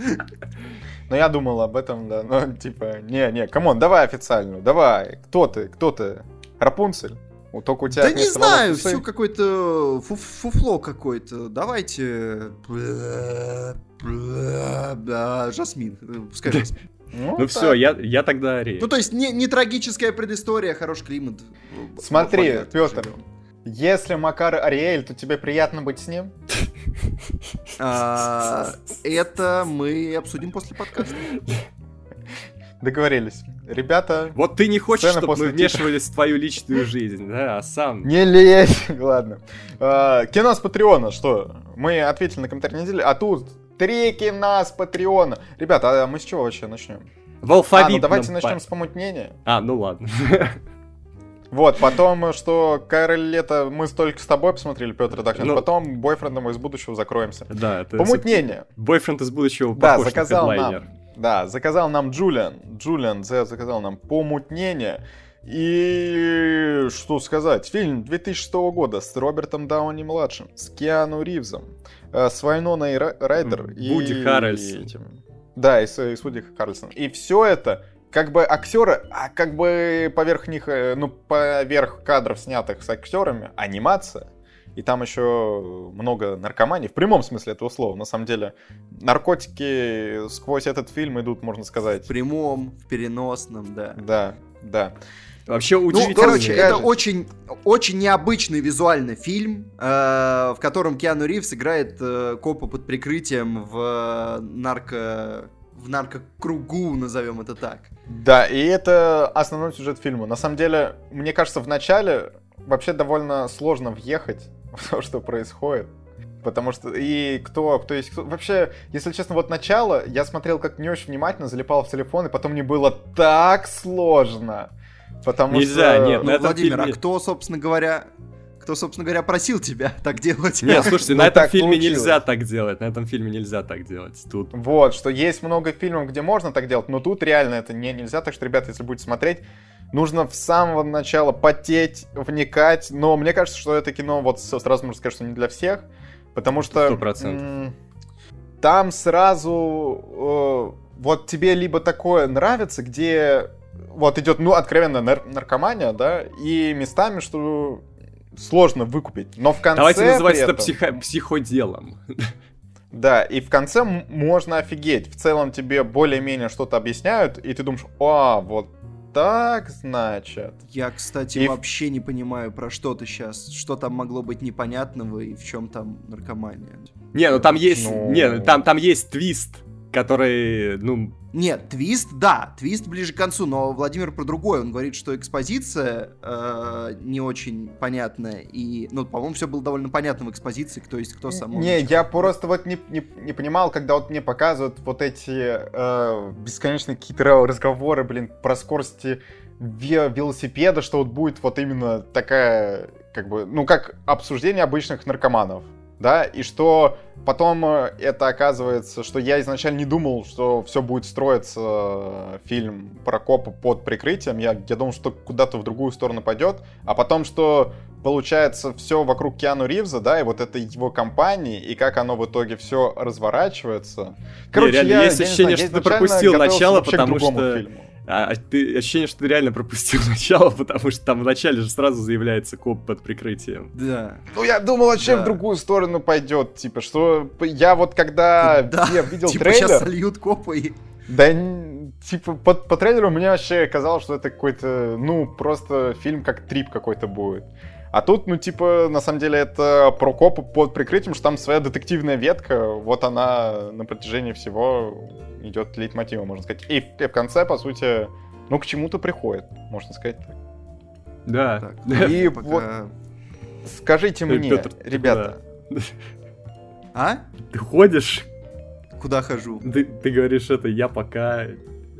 Ну я думал об этом, да, но типа, не-не, come on, давай официальную, давай. Кто ты, кто ты? Рапунцель? У- Только у тебя Да не знаю, волос усы? все какое-то фу- фуфло какое-то. Давайте... Да, Жасмин, э, пускай Жасмин. Ну так. все, я, я тогда Ариэль. Ну, то есть, не, не трагическая предыстория, хороший климат. Смотри, живем. Если Макар Ариэль, то тебе приятно быть с ним? А, Это мы обсудим после подкаста. Договорились. Ребята, Вот ты не хочешь, чтобы мы вмешивались в твою личную жизнь, да, а сам... не лезь. Ладно. А, кино с Патреона, что? Мы ответили на комментарий недели, а тут три кино с Патреона. Ребята, а мы с чего вообще начнем? В А, алфавитном ну давайте начнем с помутнения. А, ну ладно. Вот, потом, что Король Лето мы только с тобой посмотрели, Петр Дакнин, Ну. потом бойфрендом из будущего закроемся. Да, это... Помутнение. Бойфренд из будущего Да, заказал нам. Да, заказал нам Джулиан. Джулиан за- заказал нам помутнение. И что сказать, фильм 2006 года с Робертом Дауни младшим, с Киану Ривзом, э, с Вайноной Ра- Райдер и Вуди Харрельсон. Да, и с, и с Вуди Харрельсон. И все это как бы актеры, а как бы поверх них, э, ну, поверх кадров, снятых с актерами, анимация. И там еще много наркоманий, в прямом смысле этого слова. На самом деле, наркотики сквозь этот фильм идут, можно сказать. В прямом, в переносном, да. Да, да. Вообще Ну, удивительно. короче, это очень, очень необычный визуальный фильм, э, в котором Киану Ривз играет э, копа под прикрытием в нарко... в наркокругу, назовем это так. Да, и это основной сюжет фильма. На самом деле, мне кажется, в начале вообще довольно сложно въехать в то, что происходит. Потому что и кто, кто есть кто. Вообще, если честно, вот начало я смотрел как не очень внимательно, залипал в телефон, и потом мне было так сложно. Потому Нельзя, что... нет, Ну, Владимир, фильме- а кто, собственно говоря, кто, собственно говоря, просил тебя так делать? Нет, слушайте, Ну, на этом так фильме получилось. нельзя так делать. На этом фильме нельзя так делать. Тут Вот, что есть много фильмов, где можно так делать, но тут реально это не, нельзя. Так что, ребята, если будете смотреть, нужно с самого начала потеть, вникать. Но мне кажется, что это кино, вот сразу можно сказать, что не для всех. Потому что... Сто процентов. м, Там сразу... э, вот тебе либо такое нравится, где вот идет, ну, откровенно нар- наркомания, да, и местами, что сложно выкупить. Но в конце давайте называть при это этом- психо- психоделом. да, и в конце м- можно офигеть. В целом тебе более-менее что-то объясняют, и ты думаешь, а, вот так, значит. Я, кстати, И вообще не понимаю, про что ты сейчас. Что там могло быть непонятного и в чем там наркомания. Не, ну там есть... Ну. Не, там, там есть твист, который, ну, Нет, твист, да, твист ближе к концу, но Владимир про другое. Он говорит, что экспозиция э, не очень понятная. И, ну, по-моему, все было довольно понятно в экспозиции, кто есть кто сам. Не, я просто вот не, не, не понимал, когда вот мне показывают вот эти э, бесконечные какие-то разговоры, блин, про скорости ве- велосипеда, что вот будет вот именно такая, как бы, ну, как обсуждение обычных наркоманов, да, и что потом э, это оказывается, что я изначально не думал, что все будет строиться э, фильм про копа под прикрытием, я, я думал, что куда-то в другую сторону пойдет, а потом, что получается все вокруг Киану Ривза, да, и вот этой его компании, и как оно в итоге все разворачивается. реально, есть не ощущение, знаю, я что ты пропустил начало, потому другому что- фильму. А, а ты ощущение, что ты реально пропустил начало, потому что там вначале же сразу заявляется коп под прикрытием. Да. Ну, я думал, вообще Да. в другую сторону пойдет. Типа, что я вот когда Да. я видел Типа трейлер... сейчас сольют копы и... Да, типа, по, по трейлеру мне вообще казалось, что это какой-то, ну, просто фильм как трип какой-то будет. А тут, ну, типа, на самом деле это про копа под прикрытием, что там своя детективная ветка, вот она на протяжении всего идет лейтмотивом, можно сказать. И в, и в конце, по сути, ну, к чему-то приходит, можно сказать так. Да. Так, И пока- вот- Скажите мне, Пётр, ребята, А? Ты ходишь, Куда хожу? ты, ты говоришь это, я пока...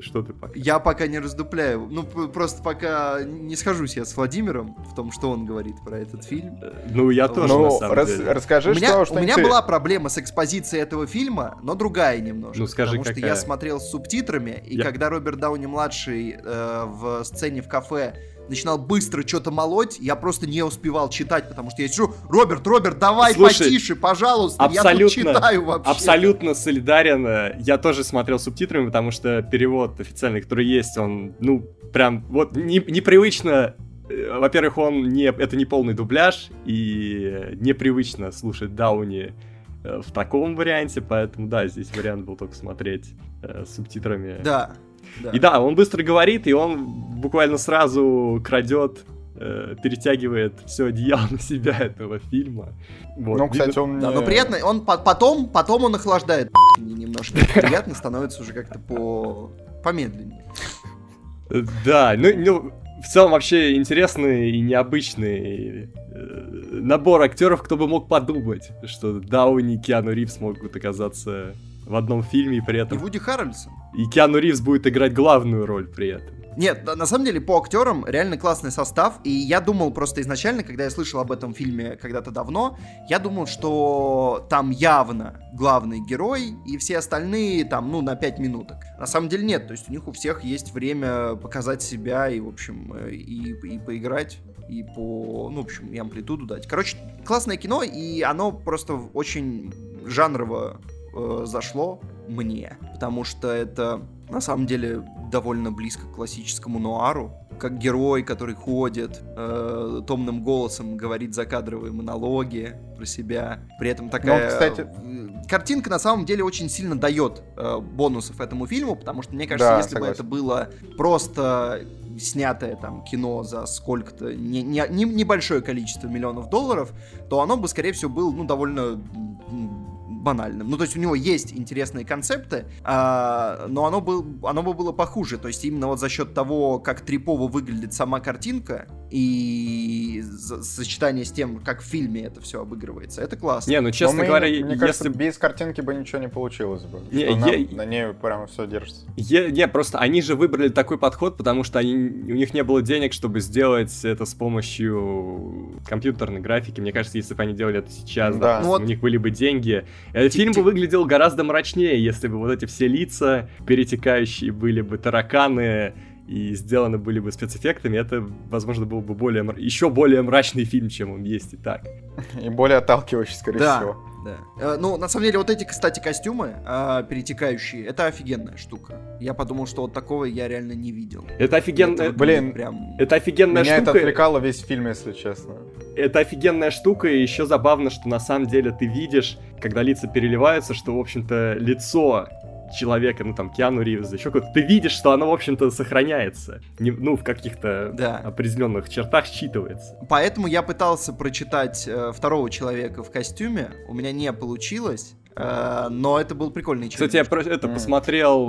Что ты пока? Я пока не раздупляю. Ну, просто пока не схожусь я с Владимиром в том, что он говорит про этот фильм. Э, Ну, я тоже, на ну, самом рас- деле. расскажи, У меня, что, у что меня ты- была проблема с экспозицией этого фильма, но другая немножко. Ну, скажи, потому что какая? я смотрел с субтитрами, и Я- когда Роберт Дауни-младший э, в сцене в кафе начинал быстро что-то молоть, я просто не успевал читать, потому что я сижу, Роберт, Роберт, давай Слушай, потише, пожалуйста, я тут абсолютно- читаю вообще. Абсолютно солидарен. Я тоже смотрел субтитрами, потому что перевод официальный, который есть, он, ну, прям, вот, не- непривычно. э, Во-первых, он не, это не полный дубляж, и непривычно слушать Дауни э, в таком варианте, поэтому, да, здесь вариант был только смотреть э, с субтитрами. Да, да. И да, он быстро говорит, и он буквально сразу крадет, э, перетягивает все одеяло на себя этого фильма. Вот, Ну, кстати, он Да, не- но приятно, он по- потом, потом он охлаждает немножко. Приятно становится уже как-то по помедленнее. Да, ну, ну, в целом вообще интересный и необычный э, набор актеров, кто бы мог подумать, что Дауни и Киану Ривз могут оказаться в одном фильме и при И этом... Вуди Харрельсон. И Киану Ривз будет играть главную роль при этом. Нет, на самом деле по актерам реально классный состав, и я думал просто изначально, когда я слышал об этом фильме когда-то давно, я думал, что там явно главный герой, и все остальные там, ну, на 5 минуток. На самом деле нет, то есть у них у всех есть время показать себя и, в общем, и, и поиграть, и по, ну, в общем, и амплитуду дать. Короче, классное кино, и оно просто очень жанрово э, зашло мне, потому что это на самом деле довольно близко к классическому нуару. Как герой, который ходит, э, томным голосом говорит закадровые монологи про себя. При этом такая... кстати- э, Картинка на самом деле очень сильно дает э, бонусов этому фильму, потому что, мне кажется, Да, если бы согласен. это было просто снятое там кино за сколько-то не, не- не- небольшое количество миллионов долларов, то оно бы, скорее всего, было ну, довольно банальным. Ну, то есть у него есть интересные концепты, а, но оно, был, оно бы было похуже. То есть именно вот за счет того, как трипово выглядит сама картинка и сочетание с тем, как в фильме это все обыгрывается, это классно. Не, ну, Но честно мы- говоря, мне если... кажется, без картинки бы ничего не получилось бы. Не, что нам я- на ней прямо все держится. Е- не, просто они же выбрали такой подход, потому что они, у них не было денег, чтобы сделать это с помощью компьютерной графики. Мне кажется, если бы они делали это сейчас, Да. допустим, Ну вот- у них были бы деньги. Этот фильм бы выглядел гораздо мрачнее, если бы вот эти все лица перетекающие были бы тараканы и сделаны были бы спецэффектами. Это, возможно, был бы более еще более мрачный фильм, чем он есть и так. И более отталкивающий, скорее Да. всего. Да. Э, ну, на самом деле, вот эти, кстати, костюмы а, перетекающие, это офигенная штука. Я подумал, что вот такого я реально не видел. Это офигенно. Это блин, прям... Это офигенная Меня это штука. отвлекало весь фильм, если честно. это офигенная штука, и еще забавно, что на самом деле ты видишь, когда лица переливаются, что, в общем-то, лицо человека, ну там, Киану Ривза, еще какое-то, ты видишь, что оно, в общем-то, сохраняется. Не- ну, в каких-то Да. определенных чертах считывается. Поэтому я пытался прочитать э, второго человека в костюме. У меня не получилось. э, но это был прикольный Кстати, я про- это посмотрел,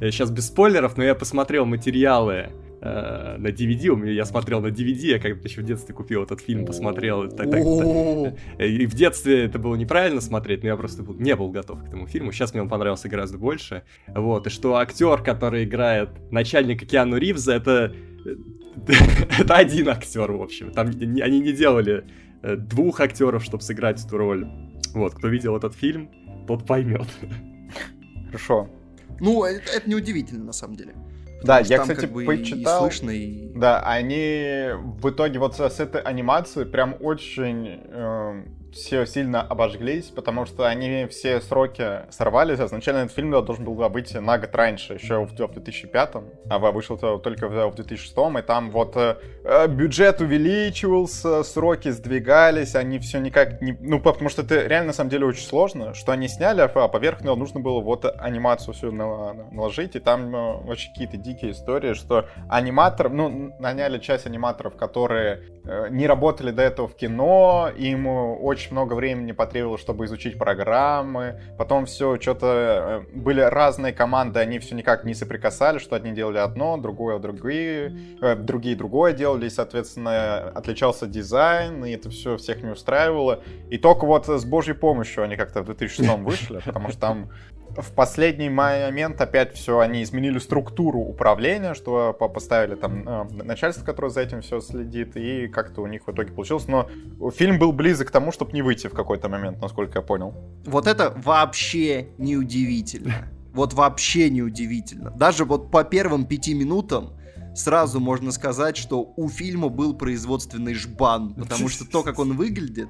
сейчас без спойлеров, но я посмотрел материалы э, на DVD, у меня я смотрел на DVD, я как-то еще в детстве купил этот фильм, посмотрел. так- так- О, И в детстве это было неправильно смотреть, но я просто был- не был готов к этому фильму. Сейчас мне он понравился гораздо больше. Вот, и что актер, который играет начальника Киану Ривза, это... это один актер, в общем. Там они не делали э, двух актеров, чтобы сыграть эту роль. Вот, кто видел этот фильм, тот поймет. Хорошо. Ну, это, это неудивительно, на самом деле. Да, я, там кстати, как бы и почитал. слышно, и... Да, они в итоге вот с, этой анимацией прям очень, эм, все сильно обожглись, потому что они все сроки сорвались. Изначально этот фильм должен был быть на год раньше, еще в 2005, а вышел только в 2006, и там вот э, э, бюджет увеличивался, сроки сдвигались, они все никак не... Ну, потому что это реально, на самом деле, очень сложно, что они сняли, а поверх него нужно было вот анимацию всю наложить, и там э, очень какие-то дикие истории, что аниматор, ну, наняли часть аниматоров, которые не работали до этого в кино, им очень очень много времени потребовалось, чтобы изучить программы. Потом все, что-то э, были разные команды, они все никак не соприкасались, что одни делали одно, другое другие, э, другие другое делали, и, соответственно, отличался дизайн, и это все всех не устраивало. И только вот с божьей помощью они как-то в 2006 вышли, потому что там в последний момент опять все, они изменили структуру управления, что поставили там э, начальство, которое за этим все следит, и как-то у них в итоге получилось. Но фильм был близок к тому, чтобы не выйти в какой-то момент, насколько я понял. Вот это вообще неудивительно. Вот вообще неудивительно. Даже вот по первым пяти минутам сразу можно сказать, что у фильма был производственный жбан, потому что то, как он выглядит,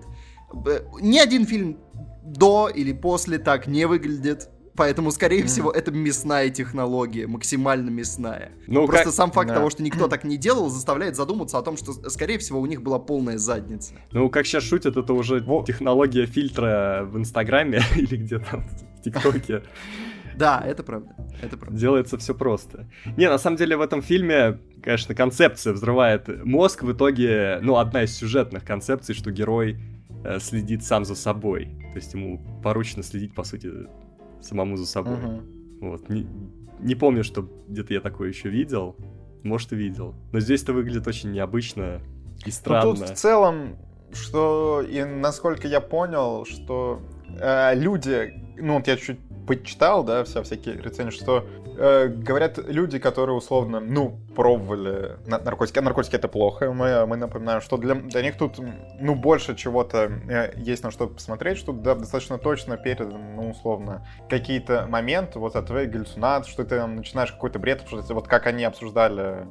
ни один фильм до или после так не выглядит. Поэтому, скорее mm. всего, это мясная технология, максимально мясная. Ну, Просто как... сам факт да. того, что никто так не делал, заставляет задуматься о том, что, скорее всего, у них была полная задница. Ну, как сейчас шутят, это уже Во... технология фильтра в Инстаграме или где там, в ТикТоке. Да, это правда. Это правда. Делается все просто. Не, на самом деле в этом фильме, конечно, концепция взрывает мозг. В итоге, ну, одна из сюжетных концепций, что герой э, следит сам за собой. То есть ему поручено следить, по сути, самому за собой. Угу. Вот. Не, не помню, что где-то я такое еще видел. Может, и видел. Но здесь это выглядит очень необычно и странно. Ну, тут в целом, что и насколько я понял, что э, люди, ну вот я чуть почитал, да, вся, всякие рецензии, что э, говорят люди, которые условно, ну, пробовали наркотики, а наркотики это плохо, мы, мы напоминаем, что для, для них тут, ну, больше чего-то э, есть на что посмотреть, что да, достаточно точно перед, ну, условно, какие-то моменты, вот от твоей галлюцинации, что ты начинаешь какой-то бред обсуждать, вот как они обсуждали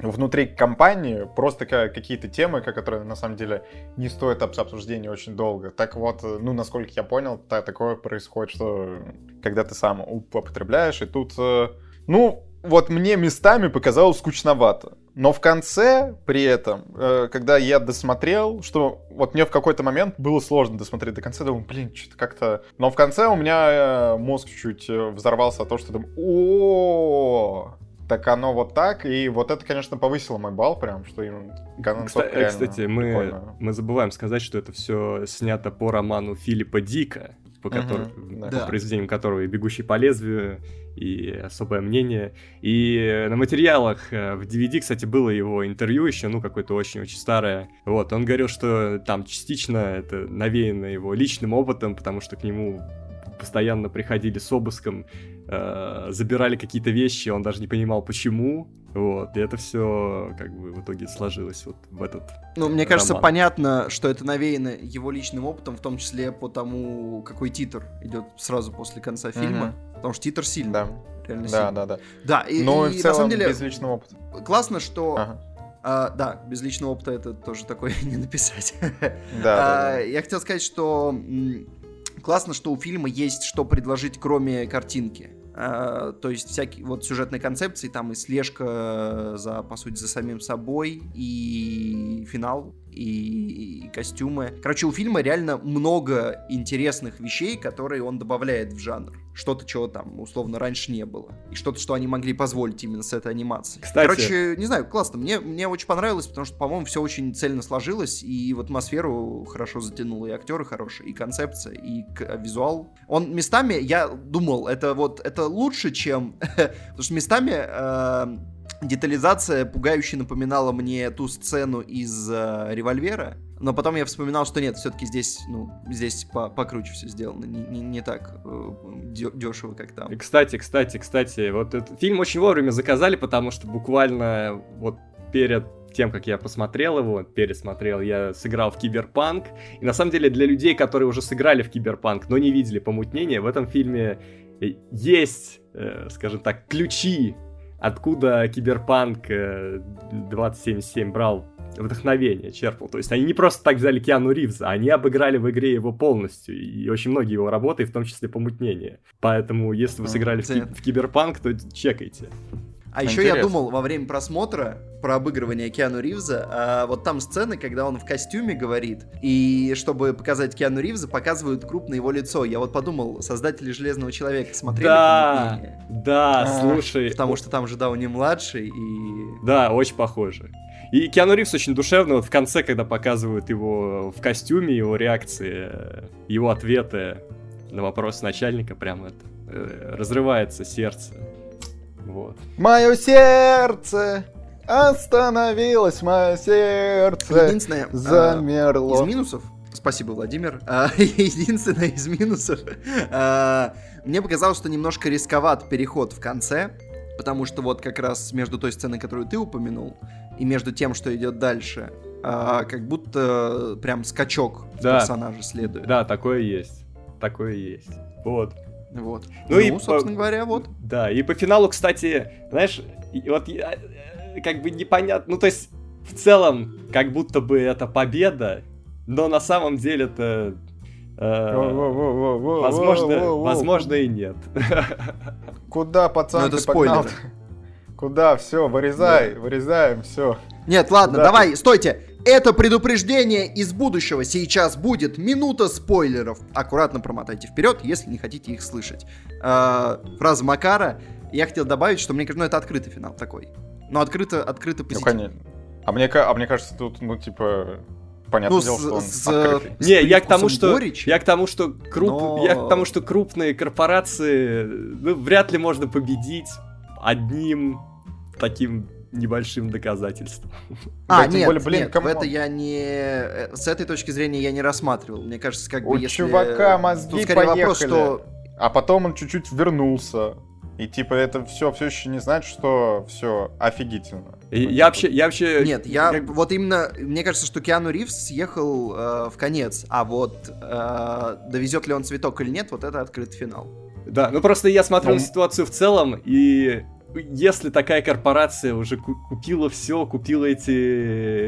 внутри компании просто какие-то темы, которые на самом деле не стоят обсуждения очень долго. Так вот, ну, насколько я понял, так, такое происходит, что когда ты сам употребляешь, и тут, э, ну, вот мне местами показалось скучновато. Но в конце, при этом, э, когда я досмотрел, что вот мне в какой-то момент было сложно досмотреть до конца, думаю, блин, что-то как-то... Но в конце у меня э, мозг чуть взорвался от того, что думаю, о так оно вот так, и вот это, конечно, повысило мой балл прям, что им Кстати, кстати мы, мы забываем сказать, что это все снято по роману Филиппа Дика, по, который, угу, да. по произведениям которого и «Бегущий по лезвию», и «Особое мнение». И на материалах э, в DVD, кстати, было его интервью еще, ну, какое-то очень-очень старое. Вот, он говорил, что там частично это навеяно его личным опытом, потому что к нему постоянно приходили с обыском, э, забирали какие-то вещи, он даже не понимал, почему. Вот, и это все как бы в итоге сложилось вот в этот. Ну, мне кажется, понятно, что это навеяно его личным опытом, в том числе по тому, какой титр идет сразу после конца фильма. Mm-hmm. Потому что титр сильный. Да. Реально да, сильный. да, да. Да, и, Но и, в целом, на самом деле, без личного опыта. Классно, что ага. А, да, без личного опыта это тоже такое не написать. Да, а, да, да. Я хотел сказать, что классно, что у фильма есть что предложить, кроме картинки. Uh, то есть всякие вот сюжетные концепции, там и слежка за, по сути, за самим собой, и финал и, и костюмы. Короче, у фильма реально много интересных вещей, которые он добавляет в жанр. Что-то, чего там, условно, раньше не было. И что-то, что они могли позволить именно с этой анимацией. Кстати... Короче, не знаю, классно. Мне, мне очень понравилось, потому что, по-моему, все очень цельно сложилось, и в атмосферу хорошо затянуло, и актеры хорошие, и концепция, и визуал. Он местами, я думал, это вот, это лучше, чем... Потому что местами э, детализация пугающе напоминала мне ту сцену из э, револьвера. Но потом я вспоминал, что нет, все-таки здесь, ну, здесь по покруче все сделано, не, не, не так э, дешево, как там. Кстати, кстати, кстати, вот этот фильм очень вовремя заказали, потому что буквально вот перед тем, как я посмотрел его, пересмотрел, я сыграл в Киберпанк. И на самом деле для людей, которые уже сыграли в Киберпанк, но не видели помутнения, в этом фильме есть, э, скажем так, ключи откуда Киберпанк 2077 э, брал вдохновение черпал. То есть они не просто так взяли Киану Ривза, они обыграли в игре его полностью, и очень многие его работы, в том числе помутнение. Поэтому, если вы сыграли в, ки- в Киберпанк, то чекайте. А еще я думал во время просмотра про обыгрывание Киану Ривза, а вот там сцены, когда он в костюме говорит, и чтобы показать Киану Ривза, показывают крупно его лицо. Я вот подумал, создатели Железного Человека смотрели Да, да, а, слушай. Потому что там же Дауни младший и... Да, очень похоже. И Киану Ривз очень душевный, вот в конце, когда показывают его в костюме, его реакции, его ответы на вопрос начальника, прям это э, разрывается сердце. Вот. Мое сердце остановилось, мое сердце Единственное, а, замерло. из минусов, спасибо, Владимир, а, единственное из минусов, а, мне показалось, что немножко рисковат переход в конце, потому что вот как раз между той сценой, которую ты упомянул, и между тем, что идет дальше, как будто прям скачок да. персонажа следует. Да, такое есть. Такое есть. Вот. Вот. Ну, ну и, собственно по... говоря, вот. Да, и по финалу, кстати, знаешь, вот э, как бы непонятно, ну то есть в целом как будто бы это победа, но на самом деле это возможно, возможно и нет. Куда, пацан, ну, ты погнал? Куда? Все, вырезай, да. вырезаем, все. Нет, ладно, Куда давай, ты? стойте. Это предупреждение из будущего. Сейчас будет минута спойлеров. Аккуратно промотайте вперед, если не хотите их слышать. Э, фраза Макара. Я хотел добавить, что мне кажется, ну это открытый финал такой. Но открыто, открыто позитивно. Ну, конечно. А мне, а мне кажется, тут, ну, типа, понятно ну, дело, с, что он с, открытый. Не, я к тому, что горечи, я к тому, что круп, но... я к тому, что крупные корпорации, ну, вряд ли можно победить одним таким небольшим доказательством. А, да, нет, более, блин, нет, кому... это я не... Э, с этой точки зрения я не рассматривал. Мне кажется, как бы У если... чувака мозги Тут скорее поехали. вопрос, что... А потом он чуть-чуть вернулся. И типа это все все еще не значит, что все офигительно. И, я вообще, я вообще. Нет, я как... вот именно мне кажется, что Киану Ривз съехал э, в конец, а вот э, довезет ли он цветок или нет, вот это открытый финал. Да, ну просто я смотрел ну... ситуацию в целом и если такая корпорация уже купила все, купила эти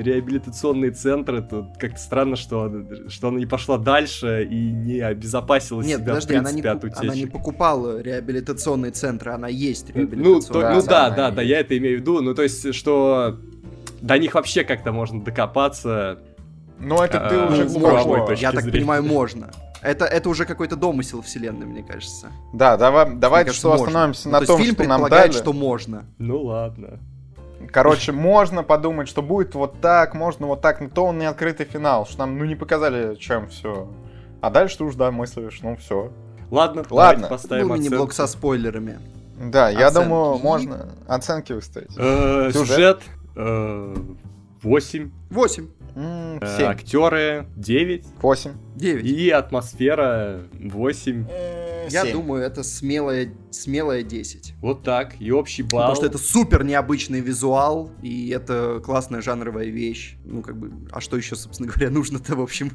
реабилитационные центры, то как-то странно, что, что она не пошла дальше и не обезопасила Нет, себя, подожди, в принципе, она не, от утечки. она не покупала реабилитационные центры, она есть ну, реабилитационные ну, то, ну да, да, да, я это имею в виду. Ну, то есть, что до них вообще как-то можно докопаться. Ну, это ты уже глубоко. Я так понимаю, можно. Это, это уже какой-то домысел вселенной, мне кажется. Да, давай, давайте что можно. остановимся ну, на то том, фильм что нам дали. что можно. Ну ладно. Короче, можно подумать, что будет вот так, можно вот так, но то он не открытый финал, что нам ну не показали, чем все. А дальше ты уж да мыслишь, ну все. Ладно, ладно. Поставим ну, мини-блок со спойлерами. Да, я оценки. думаю, можно оценки выставить. Э, сюжет 8. 8. Mm, Актеры 9. 8. 9. И атмосфера 8. Я думаю, это смелая, смелая 10. Вот так. И общий балл. Потому что это супер необычный визуал, и это классная жанровая вещь. Ну, как бы, а что еще, собственно говоря, нужно-то, в общем?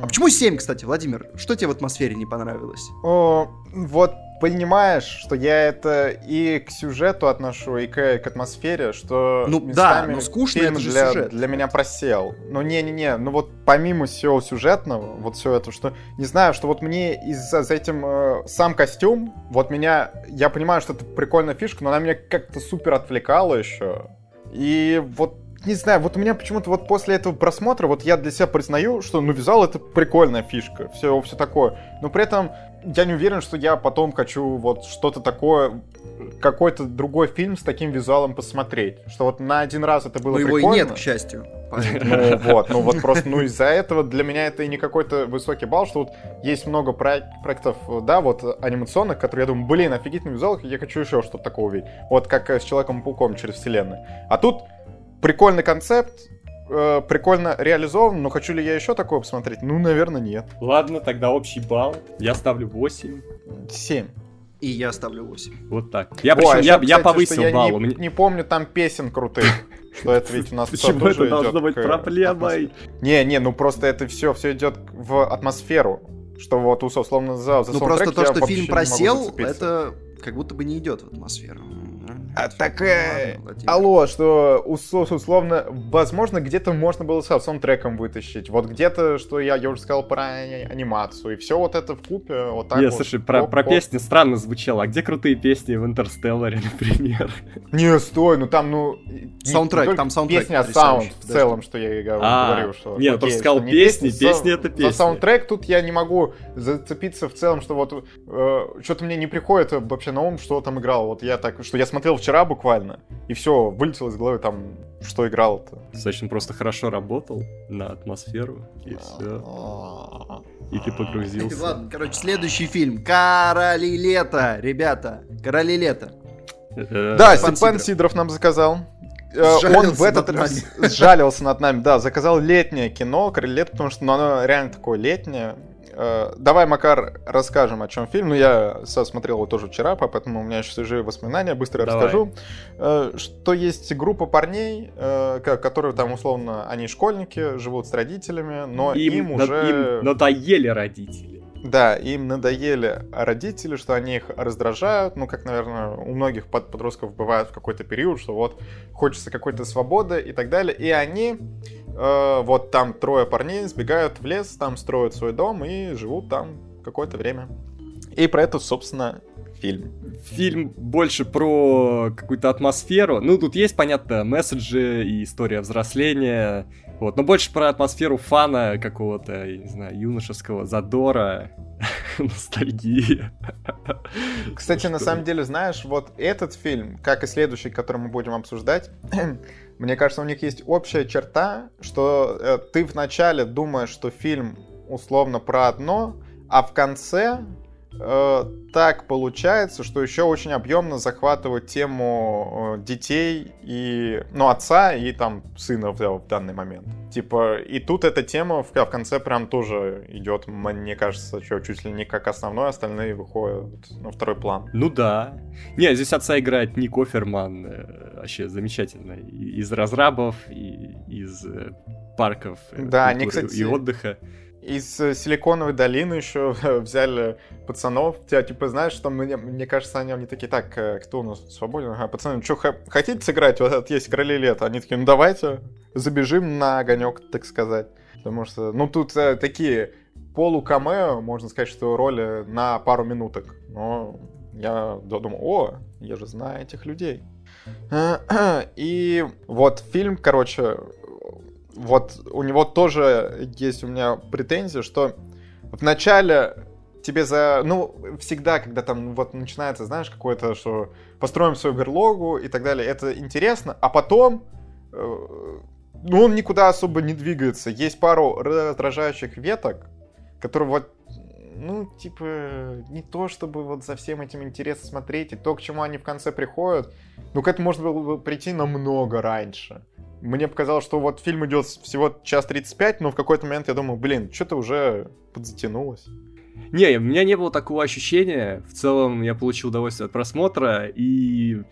А почему 7, кстати, Владимир? Что тебе в атмосфере не понравилось? О, вот понимаешь, что я это и к сюжету отношу, и к, к атмосфере, что ну да, но скучно фильм это же для, сюжет. для меня просел. Ну не-не-не, ну вот помимо всего сюжетного, вот все это, что не знаю, что вот мне из-за за этим э, сам костюм, вот меня, я понимаю, что это прикольная фишка, но она меня как-то супер отвлекала еще. И вот не знаю, вот у меня почему-то вот после этого просмотра, вот я для себя признаю, что ну вязал это прикольная фишка, все, все такое. Но при этом я не уверен, что я потом хочу вот что-то такое, какой-то другой фильм с таким визуалом посмотреть. Что вот на один раз это было Но прикольно. его и нет, к счастью. Ну вот, ну вот просто, ну из-за этого для меня это и не какой-то высокий балл, что вот есть много проектов, да, вот анимационных, которые я думаю, блин, офигительный визуал, я хочу еще что-то такого увидеть. Вот как с Человеком-пауком через вселенную. А тут прикольный концепт, э, прикольно реализован, но хочу ли я еще такое посмотреть? Ну, наверное, нет. Ладно, тогда общий балл. Я ставлю 8. 7. И я ставлю 8. Вот так. Я, причем, Ой, я, я повысил я балл. Не, не помню там песен крутых. Что это ведь у нас Почему это должно быть проблемой? Не, не, ну просто это все, все идет в атмосферу. Что вот, условно, за, за Ну просто то, что фильм просел, это как будто бы не идет в атмосферу. А, так, э, алло, что условно, возможно, где-то можно было с саундтреком вытащить. Вот где-то, что я, я уже сказал про анимацию. И все вот это в купе вот так Не, вот. слушай, про, про песни странно звучало. А где крутые песни в Интерстелларе, например? Не, стой, ну там, ну... Саундтрек, там саундтрек Песня, а саунд в целом, что я говорю, А, говорю, что... нет, окей, просто сказал что не песни, песни это За песни. саундтрек тут я не могу зацепиться в целом, что вот э, что-то мне не приходит вообще на ум, что там играл. Вот я так, что я смотрел вчера буквально, и все, вылетело из головы там, что играл-то. Достаточно просто хорошо работал на атмосферу, и все. И ты погрузился. Ладно, короче, следующий фильм. Короли лета, ребята. Короли лета. Э, Да, Степан Сидоров. Нам заказал. Э, Он Сжалился в этот раз сжалился над нами, да, заказал летнее кино, «Короли лета», потому что ну, оно реально такое летнее. Э, Давай, Макар, расскажем, о чем фильм. Ну, я смотрел его тоже вчера, поэтому у меня еще свежие воспоминания, быстро Давай. расскажу. Э, Что есть группа парней, э, ко- которые там, условно, они школьники, живут с родителями, но им, им, уже... им надоели родители. Да, им надоели родители, что они их раздражают. Ну, как, наверное, у многих под- подростков бывает в какой-то период, что вот хочется какой-то свободы и так далее. И они, э, вот там трое парней сбегают в лес, там строят свой дом и живут там какое-то время. И про это, собственно, фильм. Фильм больше про какую-то атмосферу. Ну, тут есть, понятно, месседжи и история взросления. Вот, но больше про атмосферу фана какого-то, я не знаю, юношеского задора, ностальгии. Кстати, на самом деле, знаешь, вот этот фильм, как и следующий, который мы будем обсуждать, мне кажется, у них есть общая черта, что э, ты вначале думаешь, что фильм условно про одно, а в конце э, так получается, что еще очень объемно захватывает тему э, детей и, ну, отца и там сына в, в данный момент. Типа, и тут эта тема в, в конце прям тоже идет, мне кажется, чё, чуть ли не как основной, остальные выходят на второй план. Ну да. Не, здесь отца играет Ник Оферман, э, вообще замечательно. И- Из разрабов, и из парков Да, они, кстати, и отдыха. Из э, Силиконовой долины еще взяли пацанов. Тебя, типа, знаешь, что мне, мне кажется, они, они такие, так, э, кто у нас свободен? Ага, пацаны, что, хотите сыграть? Вот это есть короли лета. Они такие, ну давайте, забежим на огонек, так сказать. Потому что, ну, тут э, такие полукамео, можно сказать, что роли на пару минуток. Но я думал, о, я же знаю этих людей. И вот фильм, короче, вот у него тоже есть у меня претензия, что в начале тебе за... Ну, всегда, когда там вот начинается, знаешь, какое-то, что построим свою берлогу и так далее, это интересно, а потом... э, Ну, он никуда особо не двигается. Есть пару раздражающих веток, которые вот ну, типа, не то чтобы вот за всем этим интересно смотреть, и то, к чему они в конце приходят, ну, к этому можно было бы прийти намного раньше. Мне показалось, что вот фильм идет всего час 35, но в какой-то момент я думаю, блин, что-то уже подзатянулось. Не, у меня не было такого ощущения. В целом я получил удовольствие от просмотра, и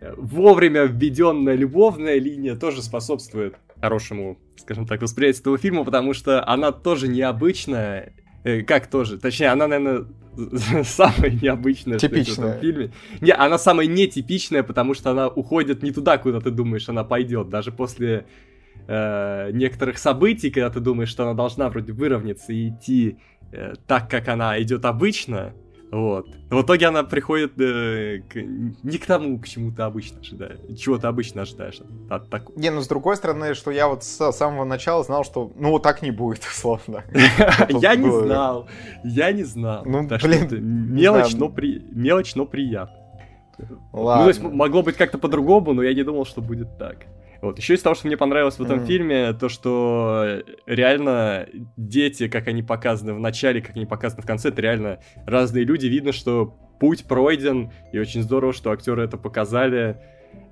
э, вовремя введенная любовная линия тоже способствует хорошему, скажем так, восприятию этого фильма, потому что она тоже необычная. Э, Как тоже? Точнее, она, наверное, самая необычная есть в Типичная. этом фильме. Не, она самая нетипичная, потому что она уходит не туда, куда ты думаешь, она пойдет. Даже после э, некоторых событий, когда ты думаешь, что она должна вроде выровняться и идти э, так, как она идет обычно, вот. В итоге она приходит э, к- не к тому, к чему ты обычно ожидаешь, чего ты обычно ожидаешь от, такого. Не, ну, с другой стороны, что я вот с самого начала знал, что, ну, так не будет, условно. Я не знал, я не знал. Ну, блин, мелочь, но мелочь, но приятно. Ну, Ладно. то есть могло быть как-то по-другому, но я не думал, что будет так. Вот. Еще из того, что мне понравилось в этом Мгм. фильме, то, что реально дети, как они показаны в начале, как они показаны в конце, это реально разные люди. Видно, что путь пройден, и очень здорово, что актеры это показали.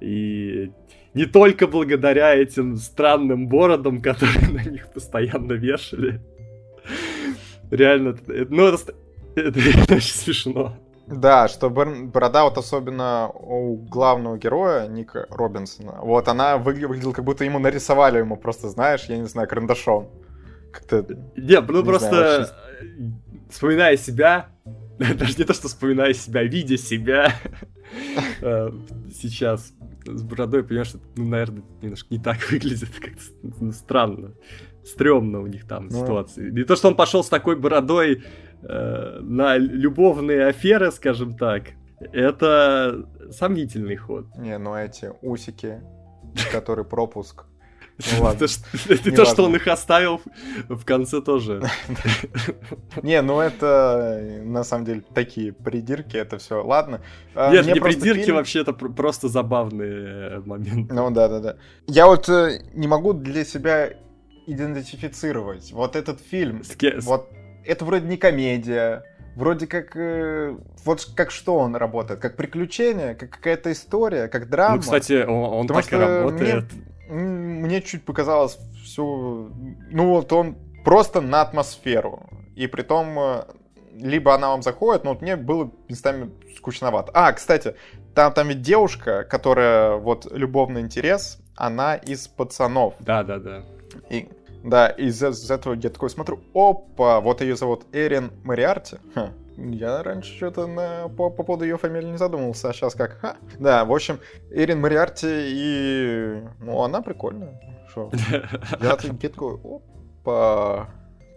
И не только благодаря этим странным бородам, которые на них постоянно вешали. Реально, это- ну это, ст- это очень смешно. Да, что бор- борода вот особенно у главного героя, Ника Робинсона, вот она выгля- выглядела, как будто ему нарисовали ему просто, знаешь, я не знаю, карандашом. Как-то... Не, ну Не просто знаю, э, вспоминая себя, даже не то, что вспоминая себя, видя себя э, сейчас с бородой, понимаешь, что, ну, наверное, немножко не так выглядит, как-то ну, странно. Стрёмно у них там ну... ситуации. Не то, что он пошел с такой бородой э, на любовные аферы, скажем так, это сомнительный ход. Не, ну эти усики, который пропуск ну, ладно. Это то, что он их оставил в конце тоже. Не, ну это на самом деле такие придирки, это все. Ладно. А, Нет, не придирки вообще, это просто забавные моменты. Ну да, да, да. Я вот э, не могу для себя идентифицировать вот этот фильм. Вот это вроде не комедия, вроде как э, вот как что он работает, как приключение, как какая-то история, как драма. Ну, кстати, он, он так и работает. Мне, мне чуть показалось все... Ну вот он просто на атмосферу. И при том э, либо она вам заходит, но вот мне было местами скучновато. А, кстати, там, там ведь девушка, которая вот любовный интерес, она из пацанов. Да, да, да. И, да, из, из этого я такой смотрю, опа, вот ее зовут Эрин Мариарти. Ха, я раньше что-то на, по, по поводу ее фамилии не задумывался, а сейчас как? Ха. Да, в общем, Эрин Мариарти и... Ну, она прикольная. Шо? Я такой, опа,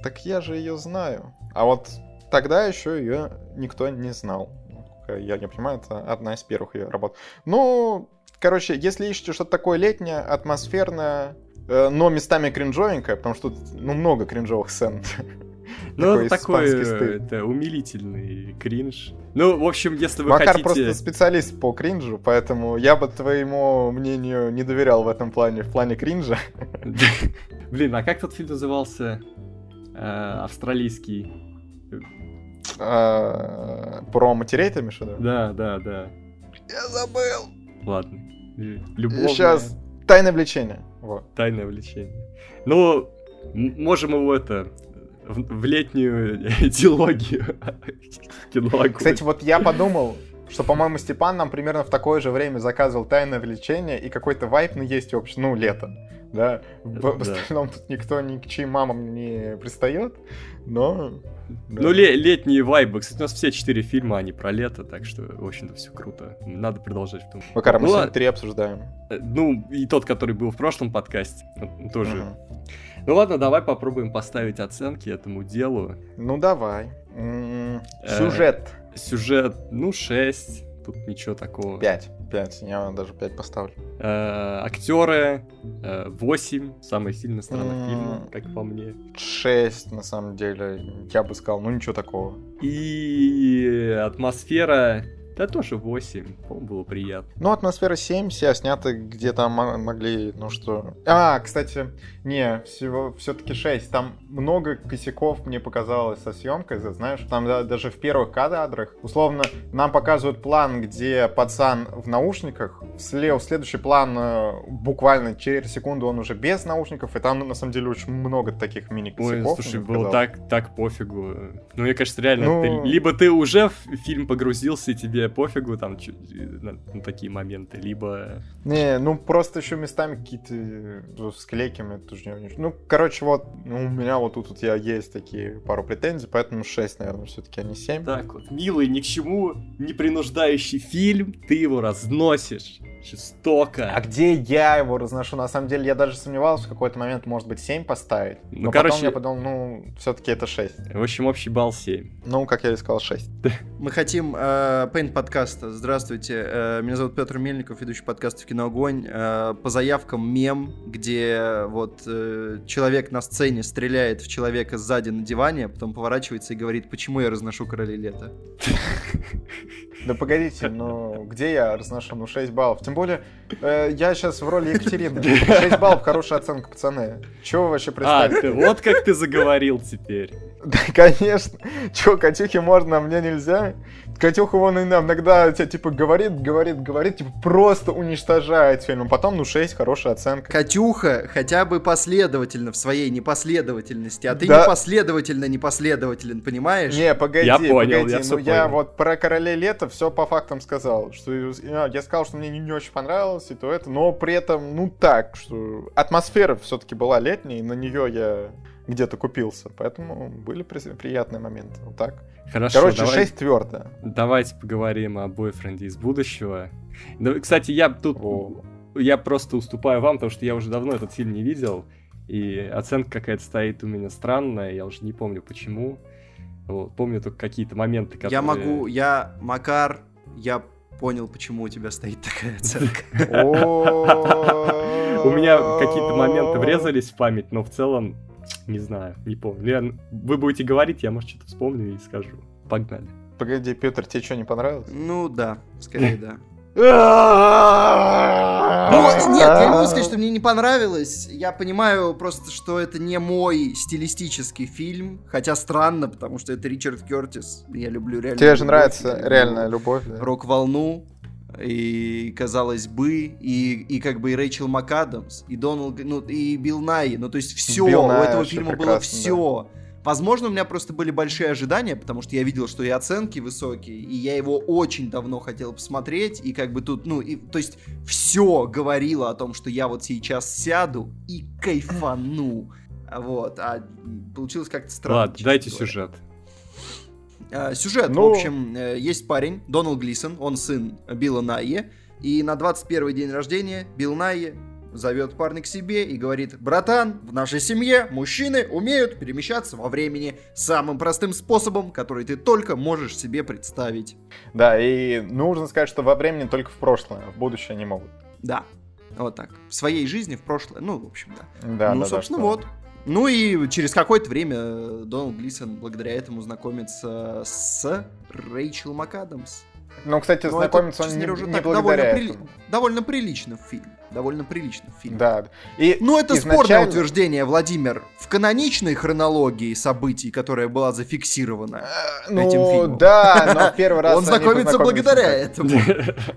так я же ее знаю. А вот тогда еще ее никто не знал. Я не понимаю, это одна из первых ее работ. Ну, короче, если ищете что-то такое летнее, атмосферное, но местами кринжовенькое, потому что тут ну, много кринжовых сцен. Ну, такой, это умилительный кринж. Ну, в общем, если вы Макар хотите... просто специалист по кринжу, поэтому я бы твоему мнению не доверял в этом плане, в плане кринжа. Блин, а как тот фильм назывался? Э, австралийский. Про матерей ты имеешь Да, да, да. Я забыл. Ладно. Любовное... Сейчас. Тайное влечение. Вот. Тайное влечение. Ну, можем его это в, в летнюю идеологию кино Кстати, вот я подумал, что, по-моему, Степан нам примерно в такое же время заказывал «Тайное влечение», и какой-то вайп, ну, есть общий, ну, лето, да. В, остальном тут никто ни к чьим мамам не пристает, но... Да. Ну, ле- летние вайбы. Кстати, у нас все четыре фильма, они про лето, так что, в общем-то, все круто. Надо продолжать в том. Макар, мы сегодня три обсуждаем. Э, ну, и тот, который был в прошлом подкасте, тоже. Uh-huh. Ну ладно, давай попробуем поставить оценки этому делу. Ну давай. М-м, сюжет. Э, сюжет, ну 6. Тут ничего такого. 5. 5, я даже 5 поставлю. Э, актеры 8, самая сильная сторона фильма, как по мне. 6, на самом деле, я бы сказал, ну ничего такого. И атмосфера да тоже 8, по-моему, было приятно. Ну, атмосфера 7, все сняты где-то могли, ну что... А, кстати, не, всего все-таки 6. Там много косяков мне показалось со съемкой, знаешь, там да, даже в первых кадрах, условно, нам показывают план, где пацан в наушниках, слева, следующий план э, буквально через секунду он уже без наушников, и там на самом деле очень много таких мини-косяков. Ой, слушай, было так, так пофигу. Ну, мне кажется, реально, ну... ты, либо ты уже в фильм погрузился, и тебе пофигу там на, на такие моменты, либо... Не, ну просто еще местами какие-то э, склейками тоже не... Ну, короче, вот ну, у меня вот тут вот я есть такие пару претензий, поэтому 6, наверное, все-таки, а не 7. Так вот, милый, ни к чему не принуждающий фильм, ты его разносишь жестоко. А где я его разношу? На самом деле, я даже сомневался в какой-то момент, может быть, 7 поставить. Ну, но короче... потом я подумал, ну, все-таки это 6. В общем, общий балл 7. Ну, как я и сказал, 6. Мы хотим э, Paint подкаста. Здравствуйте. Э, меня зовут Петр Мельников, ведущий подкаста «Киноогонь». Э, по заявкам мем, где вот э, человек на сцене стреляет в человека сзади на диване, а потом поворачивается и говорит, почему я разношу «Короли лета». Да погодите, ну где я разношу? Ну 6 баллов. Тем более, э, я сейчас в роли Екатерины. 6 баллов, хорошая оценка, пацаны. Чего вы вообще представили? А, ты вот как ты заговорил теперь. Да, конечно. Чё, Катюхе можно, а мне нельзя? Катюха вон иногда тебя типа говорит, говорит, говорит, типа просто уничтожает фильм. А потом, ну, 6, хорошая оценка. Катюха хотя бы последовательно в своей непоследовательности, а ты да. непоследовательно непоследователен, понимаешь? Не, погоди, я понял, погоди. Я ну, понял. я вот про Королей Лета все по фактам сказал. Что я сказал, что мне не, не очень понравилось, и то это, но при этом, ну так, что атмосфера все-таки была летней, на нее я где-то купился. Поэтому были при- приятные моменты. Вот так. Хорошо, Короче, давай- 6 твердо. давайте поговорим о бойфренде из будущего. Ну, кстати, я тут О. я просто уступаю вам, потому что я уже давно этот фильм не видел, и оценка какая-то стоит у меня странная, я уже не помню почему. Вот, помню только какие-то моменты, которые... Я могу, я, Макар, я понял, почему у тебя стоит такая оценка. У меня какие-то моменты врезались в память, но в целом, не знаю, не помню. Вы будете говорить, я, может, что-то вспомню и скажу. Погнали. Погоди, Петр, тебе что, не понравилось? Ну да, скорее да. Ну, нет, я не могу сказать, что мне не понравилось. Я понимаю просто, что это не мой стилистический фильм. Хотя странно, потому что это Ричард Кертис. Я люблю реально. Тебе же нравится реальная любовь, да? Рок-волну. И, казалось бы, и, и как бы и Рэйчел МакАдамс, и Доналд, ну, и Билл Найи. Ну, то есть все, Билл у этого вообще фильма было все. Возможно, у меня просто были большие ожидания, потому что я видел, что и оценки высокие, и я его очень давно хотел посмотреть, и как бы тут, ну, и, то есть все говорило о том, что я вот сейчас сяду и кайфану. Вот, а получилось как-то странно. Ладно, дайте говоря. сюжет. А, Сюжет, Ну- в общем, э, есть парень, Доналд Глисон, он сын Билла Найе, и на 21 день рождения Билл Найе зовет парня к себе и говорит, братан, в нашей семье мужчины умеют перемещаться во времени самым простым способом, который ты только можешь себе представить. Да, и нужно сказать, что во времени только в прошлое, в будущее не могут. Да, вот так. В своей жизни, в прошлое, ну, в общем, да. Да, ну, да, да, собственно, что- вот. Ну и через какое-то время Доналд Глисон благодаря этому знакомится с Рэйчел МакАдамс. Ну, кстати, Ну, знакомиться он не, не так благодаря довольно, этому. довольно прилично в фильме. Довольно прилично в фильме. Да. И Ну, это спорное изначально- утверждение, Владимир. В каноничной хронологии событий, которая была зафиксирована, Э, этим Ну, фильмом. да, но первый раз он знакомится благодаря этому.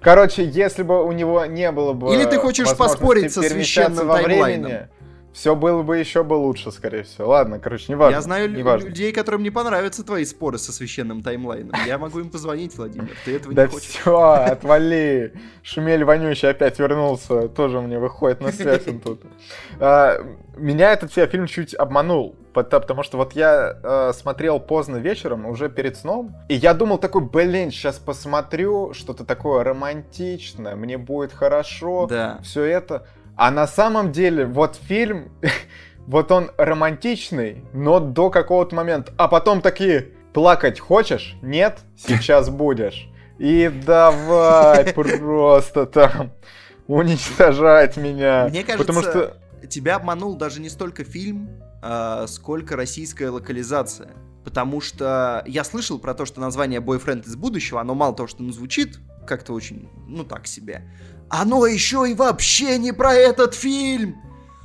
Короче, если бы у него не было бы Или ты хочешь поспорить со священным таймлайном? времени, все было бы еще бы лучше, скорее всего. Ладно, короче, не важно. Я знаю не важно. людей, которым не понравятся твои споры со священным таймлайном. Я могу им позвонить, Владимир. Ты этого Да не хочешь. все, отвали. Шумель вонючий опять вернулся. Тоже мне выходит на связь он тут. А, Меня этот фи- фильм чуть обманул. пото- Потому что вот я э, смотрел поздно вечером, уже перед сном, и я думал такой, блин, сейчас посмотрю что-то такое романтичное, мне будет хорошо, Да. все это. А на самом деле, вот фильм, вот он романтичный, но до какого-то момента. А потом такие, плакать хочешь? Нет? Сейчас будешь. И давай просто там уничтожать меня. Мне Потому кажется, что... тебя обманул даже не столько фильм, а, сколько российская локализация. Потому что я слышал про то, что название «Бойфренд из будущего», оно мало того, что ну, звучит как-то очень, ну так себе, оно еще и вообще не про этот фильм!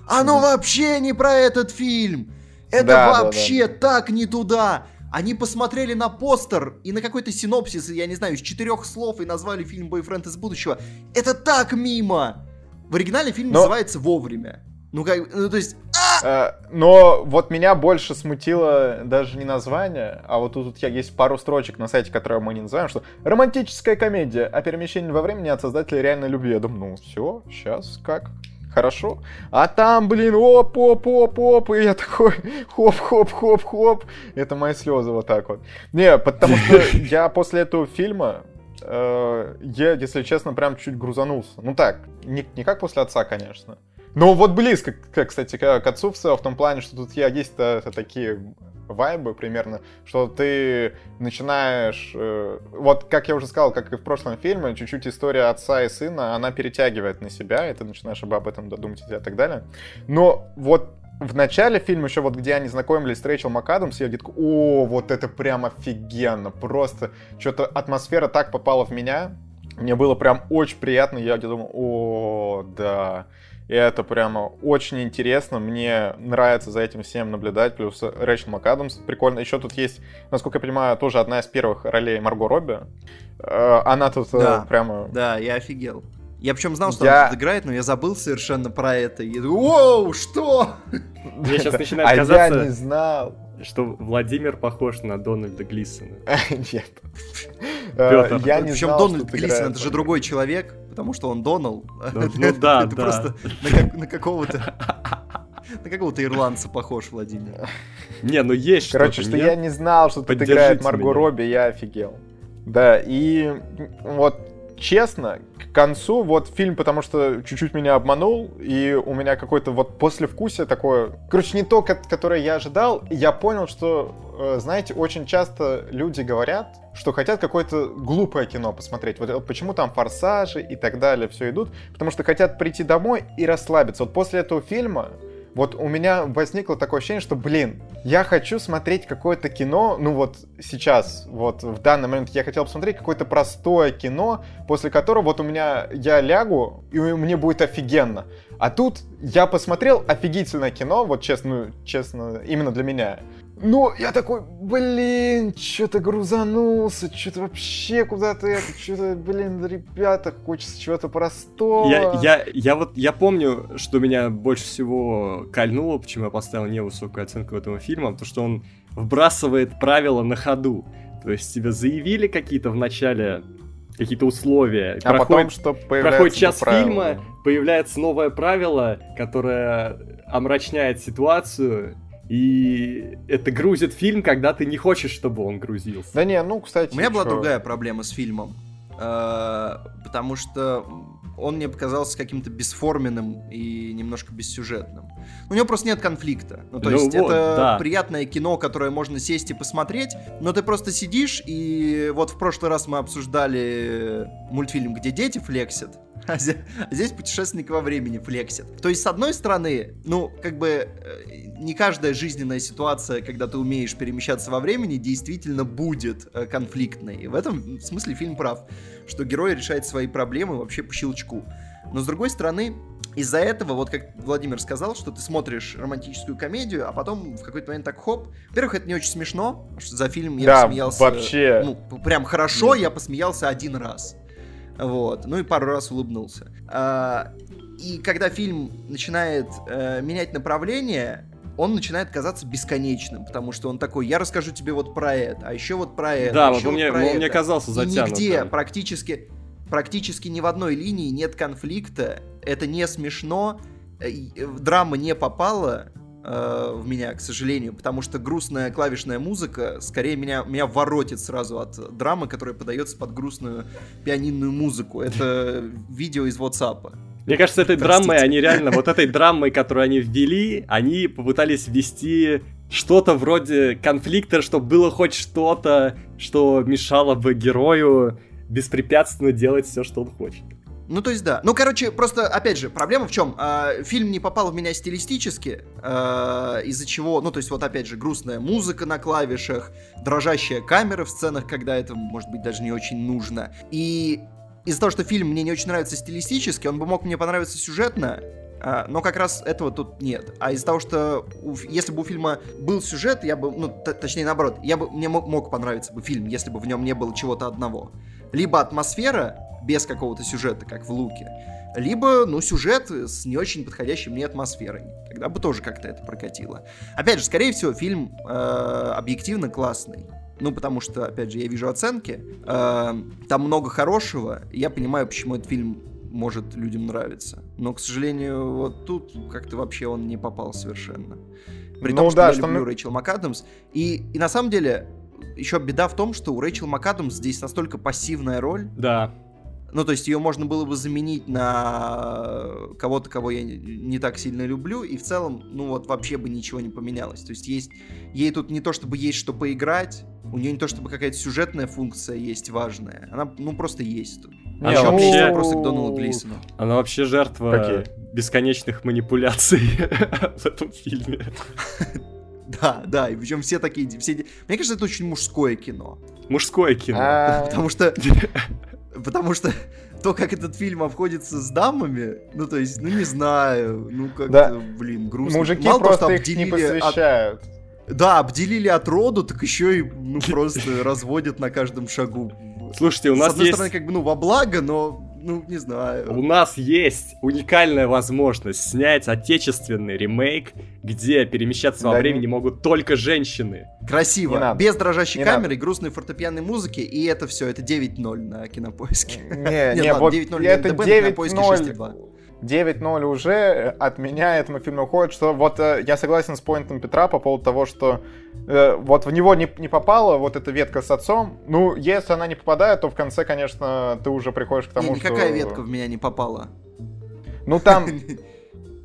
Оно вообще не про этот фильм! Это Да, да, вообще да, так не туда! Они посмотрели на постер и на какой-то синопсис, я не знаю, из четырех слов и назвали фильм «Бойфренд из будущего». Это так мимо! В оригинале фильм Но- называется «Вовремя». Ну, как, ну, то есть, Э, Но вот меня больше смутило даже не название, а вот тут я есть пару строчек на сайте, которые мы не называем, что романтическая комедия о перемещении во времени от создателя реальной любви. Я думаю, ну все, сейчас как? Хорошо. А там, блин, оп, оп, оп, оп, и я такой, хоп, хоп, хоп, хоп. Это мои слезы вот так вот. Не, потому что я после этого фильма, э, я, если честно, прям чуть грузанулся. Ну так, не, не как после отца, конечно. Ну вот близко, кстати, к, отцу в том плане, что тут есть э, такие вайбы примерно, что ты начинаешь, э, вот как я уже сказал, как и в прошлом фильме, чуть-чуть история отца и сына, она перетягивает на себя, и ты начинаешь об этом додумать и так далее. Но вот в начале фильма, еще вот где они знакомились с Рэйчел МакАдамс, я такой, о, вот это прям офигенно, просто что-то атмосфера так попала в меня, мне было прям очень приятно, я думал, о, да, и это прямо очень интересно, мне нравится за этим всем наблюдать, плюс Рэйчел МакАдамс прикольно. Еще тут есть, насколько я понимаю, тоже одна из первых ролей Марго Робби. Э, Она тут э, Да. прямо... да, я офигел. Я причем знал, что Я- он тут играет, но я забыл совершенно про это. И Воу, что? Мне сейчас начинает А я казаться, не знал. что Владимир похож на Дональда Глисона. Нет. Э. Я не Причем знал, Дональд ты Глисон играешь это же другой человек, потому что он Донал. Ну, ну да, Это да. просто на, как- на какого-то... На какого-то ирландца похож, Владимир. Не, ну есть Короче, что я не знал, что тут играет Марго Робби, я офигел. Да, и вот честно, к концу вот фильм, потому что чуть-чуть меня обманул, и у меня какое-то вот послевкусие такое... Короче, не то, которое я ожидал, я понял, что, э, знаете, очень часто люди говорят, что хотят какое-то глупое кино посмотреть. Вот, вот почему там форсажи и так далее все идут, потому что хотят прийти домой и расслабиться. Вот после этого фильма вот у меня возникло такое ощущение, что, блин, я хочу смотреть какое-то кино, ну вот сейчас, вот в данный момент я хотел посмотреть какое-то простое кино, после которого вот у меня, я лягу, и мне будет офигенно. А тут я посмотрел офигительное кино, вот честно, честно, именно для меня. Ну, я такой, блин, что-то грузанулся, что-то вообще куда-то это, что-то, блин, ребята, хочется чего-то простого. Я, я, я вот, я помню, что меня больше всего кольнуло, почему я поставил невысокую оценку этому фильму, то что он вбрасывает правила на ходу. То есть тебе заявили какие-то в начале какие-то условия. А проходит, потом, что проходит час фильма, появляется новое правило, которое омрачняет ситуацию, и это грузит фильм, когда ты не хочешь, чтобы он грузился. Да не, ну, кстати... У меня была другая проблема с фильмом. Э, потому что он мне показался каким-то бесформенным и немножко бессюжетным. У него просто нет конфликта. Ну, то ну есть вот, это да. приятное кино, которое можно сесть и посмотреть, но ты просто сидишь, и вот в прошлый раз мы обсуждали мультфильм, где дети флексят, а здесь путешественник во времени флексит. То есть, с одной стороны, ну, как бы э, не каждая жизненная ситуация, когда ты умеешь перемещаться во времени, действительно будет э, конфликтной. И в этом смысле фильм прав, что герой решает свои проблемы вообще по щелчку. Но с другой стороны, из-за этого, вот как Владимир сказал, что ты смотришь романтическую комедию, а потом в какой-то момент так хоп. Во-первых, это не очень смешно, что за фильм я да, посмеялся. Вообще. Ну, прям хорошо, я посмеялся один раз. Вот. Ну и пару раз улыбнулся. А, и когда фильм начинает э, менять направление, он начинает казаться бесконечным, потому что он такой, я расскажу тебе вот про это, а еще вот про это. Да, вот он, мне, он мне казался затянутым. И нигде практически, практически ни в одной линии нет конфликта, это не смешно, э, драма не попала э, в меня, к сожалению, потому что грустная клавишная музыка скорее меня, меня воротит сразу от драмы, которая подается под грустную пианинную музыку. Это видео из WhatsApp. Мне кажется, этой Простите. драмой они реально, вот этой драмой, которую они ввели, они попытались ввести что-то вроде конфликта, чтобы было хоть что-то, что мешало бы герою беспрепятственно делать все, что он хочет. Ну, то есть, да. Ну, короче, просто, опять же, проблема в чем? А, фильм не попал в меня стилистически, а, из-за чего, ну, то есть, вот, опять же, грустная музыка на клавишах, дрожащая камера в сценах, когда это, может быть, даже не очень нужно. И из-за того, что фильм мне не очень нравится стилистически, он бы мог мне понравиться сюжетно, а, но как раз этого тут нет. А из-за того, что у, если бы у фильма был сюжет, я бы, ну, точнее наоборот, я бы, мне мог понравиться бы фильм, если бы в нем не было чего-то одного. Либо атмосфера без какого-то сюжета, как в Луке, либо, ну, сюжет с не очень подходящей мне атмосферой. Тогда бы тоже как-то это прокатило. Опять же, скорее всего, фильм э, объективно классный. Ну, потому что, опять же, я вижу оценки. Э, там много хорошего. И я понимаю, почему этот фильм может людям нравиться. Но, к сожалению, вот тут как-то вообще он не попал совершенно. При ну, том, что да, я что люблю мы... Рэйчел МакАдамс. И, и на самом деле, еще беда в том, что у Рэйчел МакАдамс здесь настолько пассивная роль. Да. Ну, то есть ее можно было бы заменить на кого-то, кого я не так сильно люблю, и в целом, ну вот, вообще бы ничего не поменялось. То есть есть, ей тут не то, чтобы есть что поиграть, у нее не то, чтобы какая-то сюжетная функция есть важная, она, ну, просто есть тут. Она не, вообще... просто к Доналу Глисону. Она вообще жертва Какие? бесконечных манипуляций в этом фильме. Да, да, и причем все такие, все... Мне кажется, это очень мужское кино. Мужское кино. А. Потому что Потому что то, как этот фильм обходится с дамами, ну, то есть, ну, не знаю, ну, как-то, да. блин, грустно. Мужики Мало просто того, их не посвящают. От... Да, обделили от роду, так еще и, ну, просто разводят на каждом шагу. Слушайте, у нас есть... С одной стороны, как бы, ну, во благо, но ну, не знаю. У нас есть уникальная возможность снять отечественный ремейк, где перемещаться да, во времени могут только женщины. Красиво, без дрожащей не камеры, надо. грустной фортепианной музыки, и это все, это 9-0 на кинопоиске. Не, не, ладно, 9-0 это 9-0. 9-0 уже от меня этому фильму уходит, что вот э, я согласен с поинтом Петра по поводу того, что э, вот в него не, не попала вот эта ветка с отцом. Ну, если она не попадает, то в конце, конечно, ты уже приходишь к тому, не, что... никакая ветка в меня не попала. Ну, там...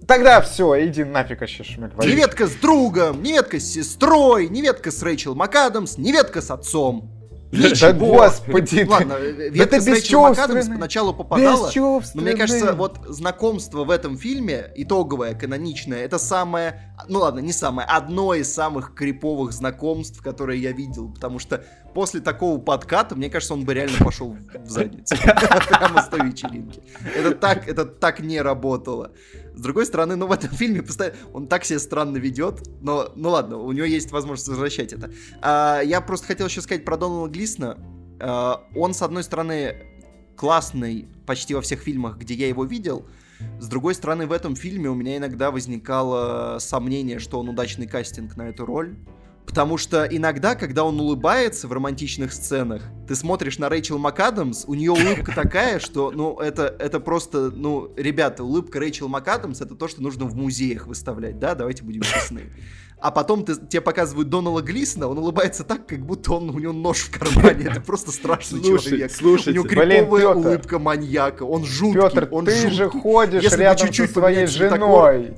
Тогда все, иди нафиг вообще, Шмель. вали. Неветка с другом, неветка с сестрой, неветка с Рэйчел МакАдамс, неветка с отцом. Да господи, Ладно, ветка с Рэйчел МакАдамс поначалу попадала. Но мне кажется, вот знакомство в этом фильме, итоговое, каноничное, это самое, ну ладно, не самое, одно из самых криповых знакомств, которые я видел, потому что после такого подката, мне кажется, он бы реально пошел в задницу. Прямо с той вечеринки. Это так, это так не работало. С другой стороны, ну в этом фильме постоянно, он так себя странно ведет, но, ну ладно, у него есть возможность возвращать это. А, я просто хотел еще сказать про Дональда Глисона. А, он, с одной стороны, классный почти во всех фильмах, где я его видел. С другой стороны, в этом фильме у меня иногда возникало сомнение, что он удачный кастинг на эту роль. Потому что иногда, когда он улыбается в романтичных сценах, ты смотришь на Рэйчел МакАдамс, у нее улыбка такая, что, ну, это, это просто, ну, ребята, улыбка Рэйчел МакАдамс это то, что нужно в музеях выставлять, да, давайте будем честны. А потом ты, тебе показывают Донала Глисона, он улыбается так, как будто он, у него нож в кармане. Это просто страшный Слушай, человек. слушайте, у него блин, криповая Пётр. улыбка маньяка. Он жуткий, Петр, он ты жуткий. же ходишь Если рядом чуть-чуть со своей женой.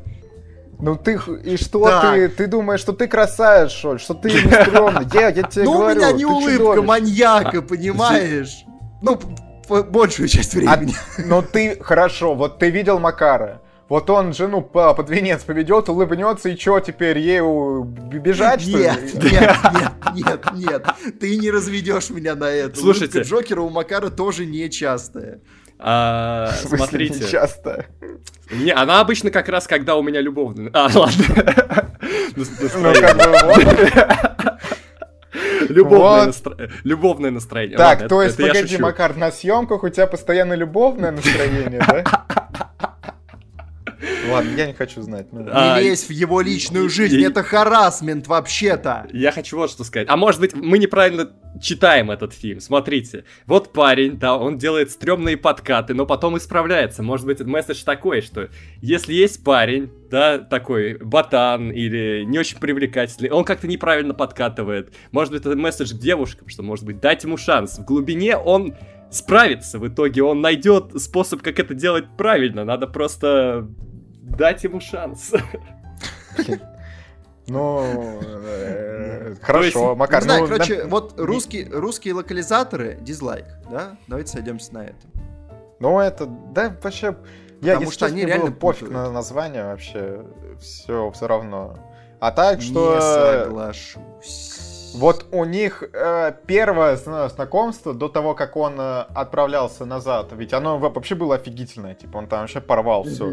Ну ты и что Так. ты? Ты думаешь, что ты красавец, что ли? Что ты не стрёмный? Я, я тебе Ну, у говорю, меня не улыбка чудовище. маньяка, понимаешь? Ну, большую часть А, времени. но ты, хорошо, вот ты видел Макара. Вот он жену по- под венец поведет, улыбнется, и что теперь, б- бежать, что ли? Нет, нет, нет, нет, нет. Ты не разведешь меня на это. Слушайте. Улыбка Джокера у Макара тоже нечастая. А, В смысле, смотрите. Часто. Не, она обычно как раз, когда у меня любовная. А, ладно. Ну, как бы вот. Любовное Вот. настро- любовное настроение. Так, Ладно, то это- есть, это погоди. Макар, на съемках у тебя постоянно любовное настроение, да? Ладно, я не хочу знать. ну. А, Не лезь в его личную жизнь, и- это харасмент вообще-то. Я хочу вот что сказать. А может быть, мы неправильно читаем этот фильм. Смотрите, вот парень, да, он делает стрёмные подкаты, но потом исправляется. Может быть, месседж такой, что если есть парень, да, такой ботан или не очень привлекательный, он как-то неправильно подкатывает. Может быть, это месседж к девушкам, что, может быть, дать ему шанс. В глубине он справится в итоге, он найдет способ, как это делать правильно. Надо просто дать ему шанс. Ну, э, хорошо, Макар. Не знаю, ну, короче, вот русские, русские локализаторы, дизлайк, да? Давайте сойдемся на этом. Ну, это, да, вообще... Я, Потому что они мне реально было пофиг на название вообще, все, все равно. А так, Не что... соглашусь. Вот у них э, первое зна- знакомство до того, как он э, отправлялся назад, ведь оно во- вообще было офигительное, типа он там вообще порвал все.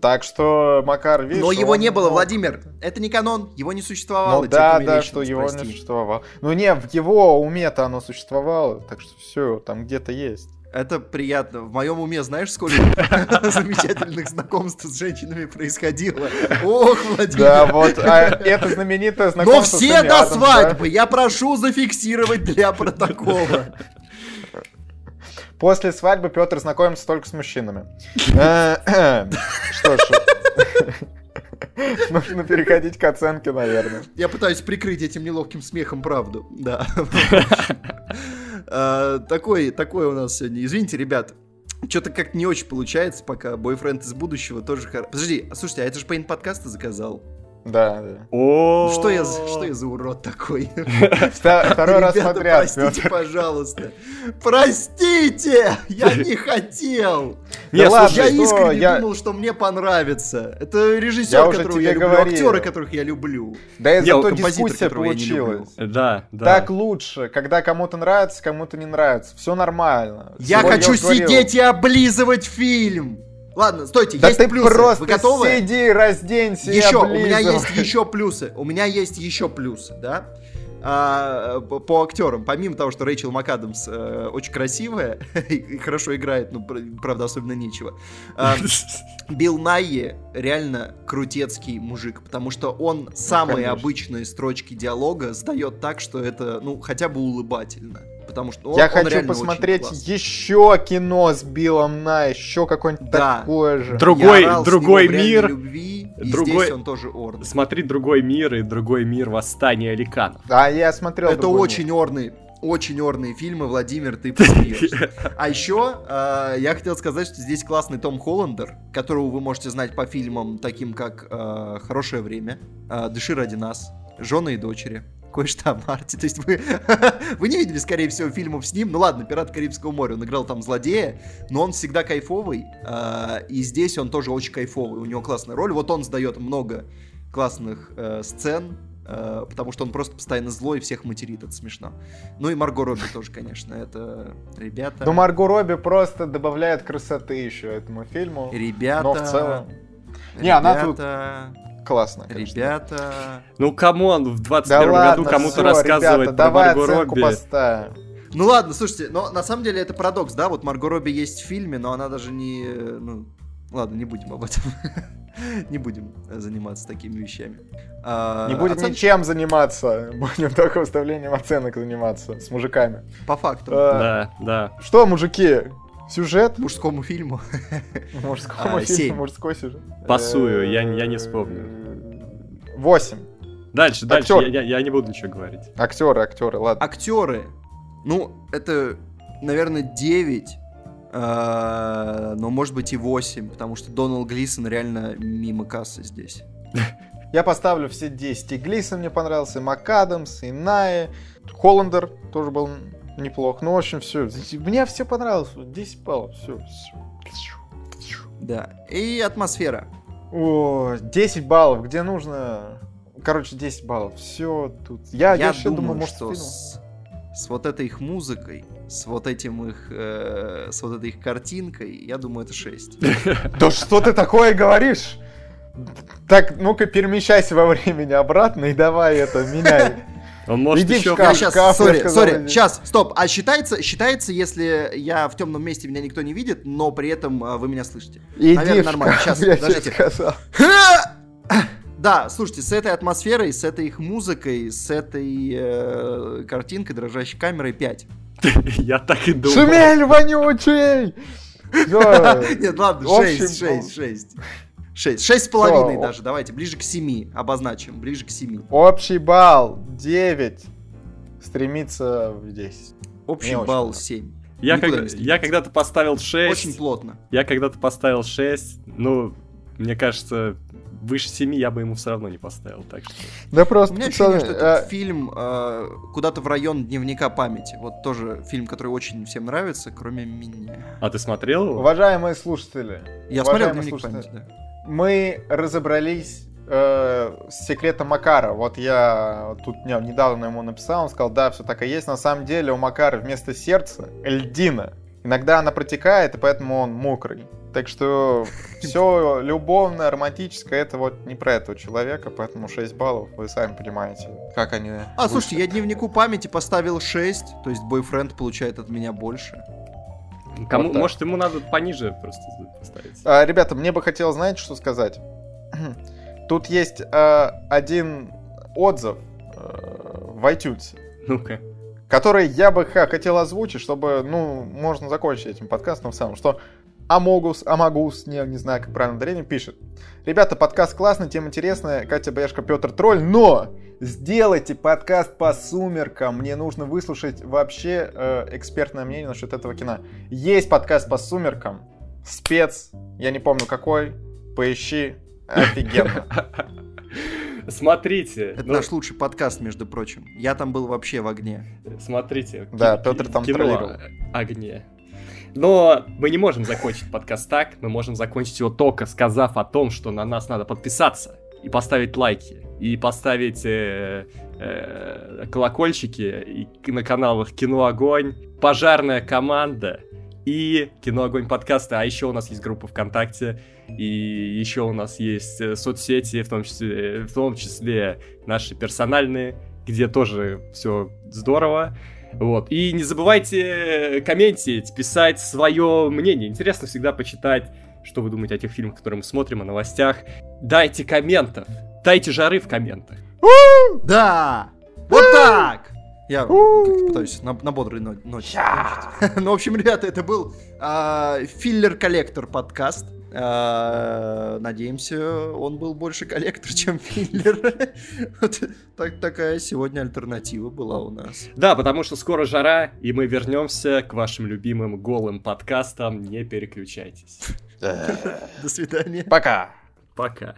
Так что Макар, видишь, Но его он не было, мог- Владимир. Это не канон, его не существовало. Ну тебе да, да, что его прости. не существовало. Ну не, в его уме-то оно существовало, так что все, там где-то есть. Это приятно. В моем уме знаешь, сколько замечательных знакомств с женщинами происходило? Ох, Владимир. Да, вот, а это знаменитое Но знакомство с все до Адамс, да? свадьбы. Я прошу зафиксировать для протокола. После свадьбы Петр знакомится только с мужчинами. Э, Что ж, нужно переходить к оценке, наверное. Я пытаюсь прикрыть этим неловким смехом правду. Да. А, Такой, такой у нас сегодня. Извините, ребят. Что-то как не очень получается пока. Бойфренд из будущего тоже хорошо. Подожди, а слушайте, а это же Пейн подкаста заказал. Да, да. О, Ну Что я, что я за урод такой? Второй раз подряд, простите, пожалуйста. Простите! Я не хотел! Не, ладно, Я искренне думал, что мне понравится. Это режиссер, которого я люблю, актеры, которых я люблю. Да Не, зато дискуссия получилась. Да, да. Так лучше, когда кому-то нравится, кому-то не нравится. Все нормально. Я хочу сидеть и облизывать фильм. Ладно, стойте, Да есть ты плюсы. просто Вы готовы? сиди, разденься Еще, у меня облизывай. есть еще плюсы. У меня есть еще плюсы, да? А, по, актерам, помимо того, что Рэйчел МакАдамс э, очень красивая и хорошо играет, ну, пр- правда, особенно нечего. а, Билл Найи реально крутецкий мужик, потому что он самые конечно. обычные строчки диалога сдает так, что это, ну, хотя бы улыбательно. Потому что он, Я он хочу посмотреть еще кино с Биллом Най, еще какое-нибудь Да. такое же. Другой- Я орал другой него в «Реальной мир, любви, и другой- здесь он тоже орный. Смотри другой мир и другой мир восстания ликанов. А я смотрел. Это очень мир. орные, очень орные фильмы, Владимир, ты посмеешься. А еще э, я хотел сказать, что здесь классный Том Холландер, которого вы можете знать по фильмам таким как э, «Хорошее время», э, «Дыши ради нас», «Жены и дочери», кое-что о Марте. То есть вы, вы не видели, скорее всего, фильмов с ним. Ну ладно, «Пират Карибского моря», он играл там злодея, но он всегда кайфовый. э, и здесь он тоже очень кайфовый, у него классная роль. Вот он сдает много классных э, сцен, э, потому что он просто постоянно злой и всех материт, это смешно. Ну и Марго Робби тоже, конечно, это ребята... Ну, Марго Робби просто добавляет красоты еще этому фильму. Ребята... Но в целом Не, она тут ребята, классно, конечно. Ребята... Ну, come on, в Да 21 ладно, году кому-то рассказывать ребята, про давай Марго оценку Робби. поставим. Ну ладно, слушайте, но на самом деле это парадокс, да? Вот Марго Робби есть в фильме, но она даже не... Ну, ладно, не будем об этом. Не будем заниматься такими вещами. А, Не будем оцен- ничем заниматься, будем только выставлением оценок заниматься с мужиками. По факту. А, Да, да. Что, мужики, сюжет? Мужскому фильму. Мужскому А, фильму, семь. мужской сюжет. Пасую, я- я не вспомню. Восемь. Дальше, дальше, Актер. я, я- я не буду ничего говорить. Актеры, актеры, ладно. Актеры. Ну, это, наверное, 9. а, но может быть и 8, потому что Доналд Глисон реально мимо кассы здесь. Я поставлю все 10. И Глисон мне понравился, и МакАдамс, и Найе. Холландер тоже был неплох. Ну, в общем, все. Мне все понравилось. 10 баллов. Все. Да. И атмосфера. О, 10 баллов, где нужно... Короче, 10 баллов. Все тут. Я, я, вообще думаю, может, что с, с вот этой их музыкой, с вот этим их, э, с вот этой их картинкой, я думаю, это 6. Да что ты такое говоришь? Так, ну-ка, перемещайся во времени обратно и давай это, меняй. Он может Иди в еще... шкаф. сейчас, шкаф, я сори, сказал, сори, иди. сейчас, стоп. А считается, считается, если я в темном месте, меня никто не видит, но при этом а, вы меня слышите? Иди Наверное, в нормально. шкаф, Щас, я подождите. сказал. Да, слушайте, с этой атмосферой, с этой их музыкой, с этой э, картинкой, дрожащей камерой 5. Я так и думал. Шумель вонючий! Нет, ладно, В общем, 6, 6, 6. 6, 6 с половиной Всё. даже, давайте, ближе к 7 обозначим, ближе к 7. Общий балл 9. Стремится в 10. Общий Мне балл понравилось. 7. Я, Никуда не я когда-то поставил 6. Очень плотно. Я когда-то поставил 6. Ну, мне кажется, выше 7 я бы ему все равно не поставил. Так что... Да У просто, меня ощущение, что этот а, фильм э, куда-то в район дневника памяти. Вот тоже фильм, который очень всем нравится, кроме меня. А ты смотрел его? уважаемые слушатели, Я смотрел дневник памяти, да. мы разобрались э, с секретом Макара. Вот я тут не- недавно ему написал, он сказал, да, все так и есть. На самом деле у Макара вместо сердца льдина. Иногда она протекает, и поэтому он мокрый. Так что все любовное, романтическое, это вот не про этого человека, поэтому 6 баллов, вы сами понимаете, как они А, вышли. слушайте, я дневнику памяти поставил 6, то есть бойфренд получает от меня больше. Кому, Вот так. может, ему надо пониже просто поставить. А, ребята, мне бы хотелось, знаете, что сказать? Тут есть э, один отзыв э, в iTunes, Ну-ка. который я бы хотел озвучить, чтобы, ну, можно закончить этим подкастом в самом, что Амогус, Амагус, не, не знаю, как правильно ударение, пишет. Ребята, подкаст классный, тема интересная, Катя Бэшка, Петр Тролль, но сделайте подкаст по сумеркам, мне нужно выслушать вообще э, экспертное мнение насчет этого кино. Есть подкаст по сумеркам, спец, я не помню какой, поищи, офигенно. Смотрите. Это ну, наш лучший подкаст, между прочим. Я там был вообще в огне. Смотрите. Да, Петр там кино троллировал. огне. Но мы не можем закончить подкаст так, мы можем закончить его только сказав о том, что на нас надо подписаться и поставить лайки, и поставить э, э, колокольчики и на каналах Кино Огонь, Пожарная команда и Кино Огонь подкасты. А еще у нас есть группа ВКонтакте, и еще у нас есть э, соцсети, в том числе, в том числе наши персональные, где тоже все здорово. Вот. И не забывайте комментить, писать свое мнение. Интересно всегда почитать, что вы думаете о тех фильмах, которые мы смотрим, о новостях. Дайте комментов. Дайте жары в комментах. Да! Вот так! Я как-то пытаюсь на, на бодрой но- ноте. Ну, в общем, ребята, это был а, филлер-коллектор подкаст. А, Надеемся, он был больше коллектор, чем филлер. Вот так- такая сегодня альтернатива была у нас. Да, потому что скоро жара, и мы вернемся к вашим любимым голым подкастам. Не переключайтесь. До свидания. Пока. Пока.